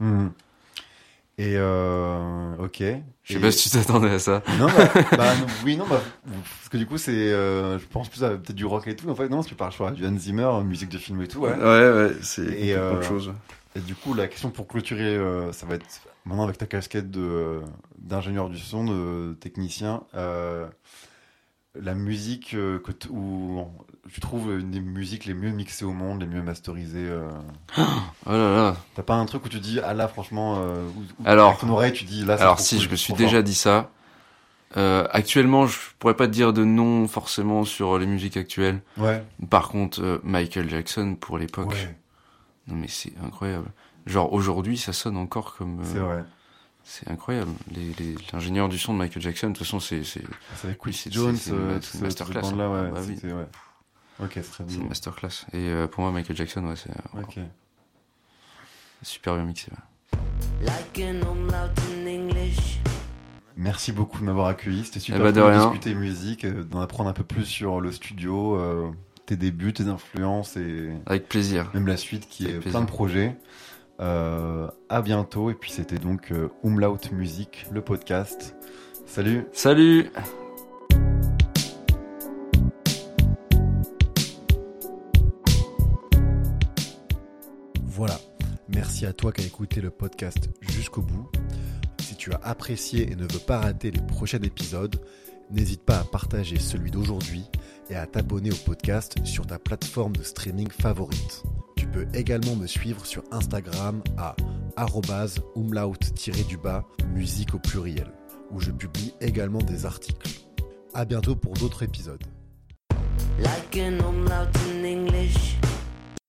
S3: Mhm. Et euh, ok.
S4: Je sais
S3: Et-
S4: pas si tu t'attendais à ça.
S3: Non, bah, bah, non, oui, non, bah, parce que du coup, c'est, euh, je pense plus à peut-être du rock et tout. En fait, non, tu parles, je crois, du Hans Zimmer, musique de film et tout, ouais.
S4: ouais, c'est
S3: Et, euh,
S4: chose.
S3: Et du coup, la question pour clôturer, euh, ça va être maintenant avec ta casquette de d'ingénieur du son, de technicien, euh, la musique euh, que t- où tu trouves une des musiques les mieux mixées au monde, les mieux masterisées. euh,
S4: Oh là là.
S3: T'as pas un truc où tu dis ah là franchement, euh, où- où
S4: Alors-
S3: avec ton oreille tu dis là. c'est
S4: Alors
S3: trop
S4: si,
S3: cool,
S4: je me suis
S3: trop
S4: déjà
S3: fort.
S4: dit ça. Euh, actuellement, je pourrais pas te dire de nom forcément sur les musiques actuelles.
S3: Ouais.
S4: Par contre, euh, Michael Jackson pour l'époque.
S3: Ouais.
S4: Non mais c'est incroyable. Genre aujourd'hui, ça sonne encore comme. euh,
S3: C'est vrai.
S4: C'est incroyable. L'ingénieur du son de Michael Jackson, de toute façon, c'est c'est
S3: C'est avec
S4: Oui,
S3: Quincy
S4: c'est-
S3: Jones,
S4: c'est une- c'est masterclass,
S3: band-là, ouais.
S4: Bah oui.
S3: c'était- ouais. Ok, c'est très
S4: c'est
S3: bien.
S4: une masterclass. Et euh, pour moi, Michael Jackson, ouais, c'est euh,
S3: Ok.
S4: super bien mixé. ouais.
S1: Like an umlaut in English.
S3: Merci beaucoup de m'avoir accueilli. C'était super
S4: Eh bah, de rien.
S3: discuter musique, euh, d'en apprendre un peu plus sur le studio, euh, tes débuts, tes influences et
S4: Avec plaisir.
S3: même la suite qui
S4: Avec
S3: est
S4: plaisir.
S3: plein de projets. Euh, à bientôt. Et puis c'était donc euh, Umlaut Musique, le podcast. Salut.
S4: Salut
S9: Voilà. Merci à toi qui as écouté le podcast jusqu'au bout. Si tu as apprécié et ne veux pas rater les prochains épisodes, n'hésite pas à partager celui d'aujourd'hui et à t'abonner au podcast sur ta plateforme de streaming favorite. Tu peux également me suivre sur Instagram à umlaut-du-bas musique au pluriel, où je publie également des articles. À bientôt pour d'autres épisodes.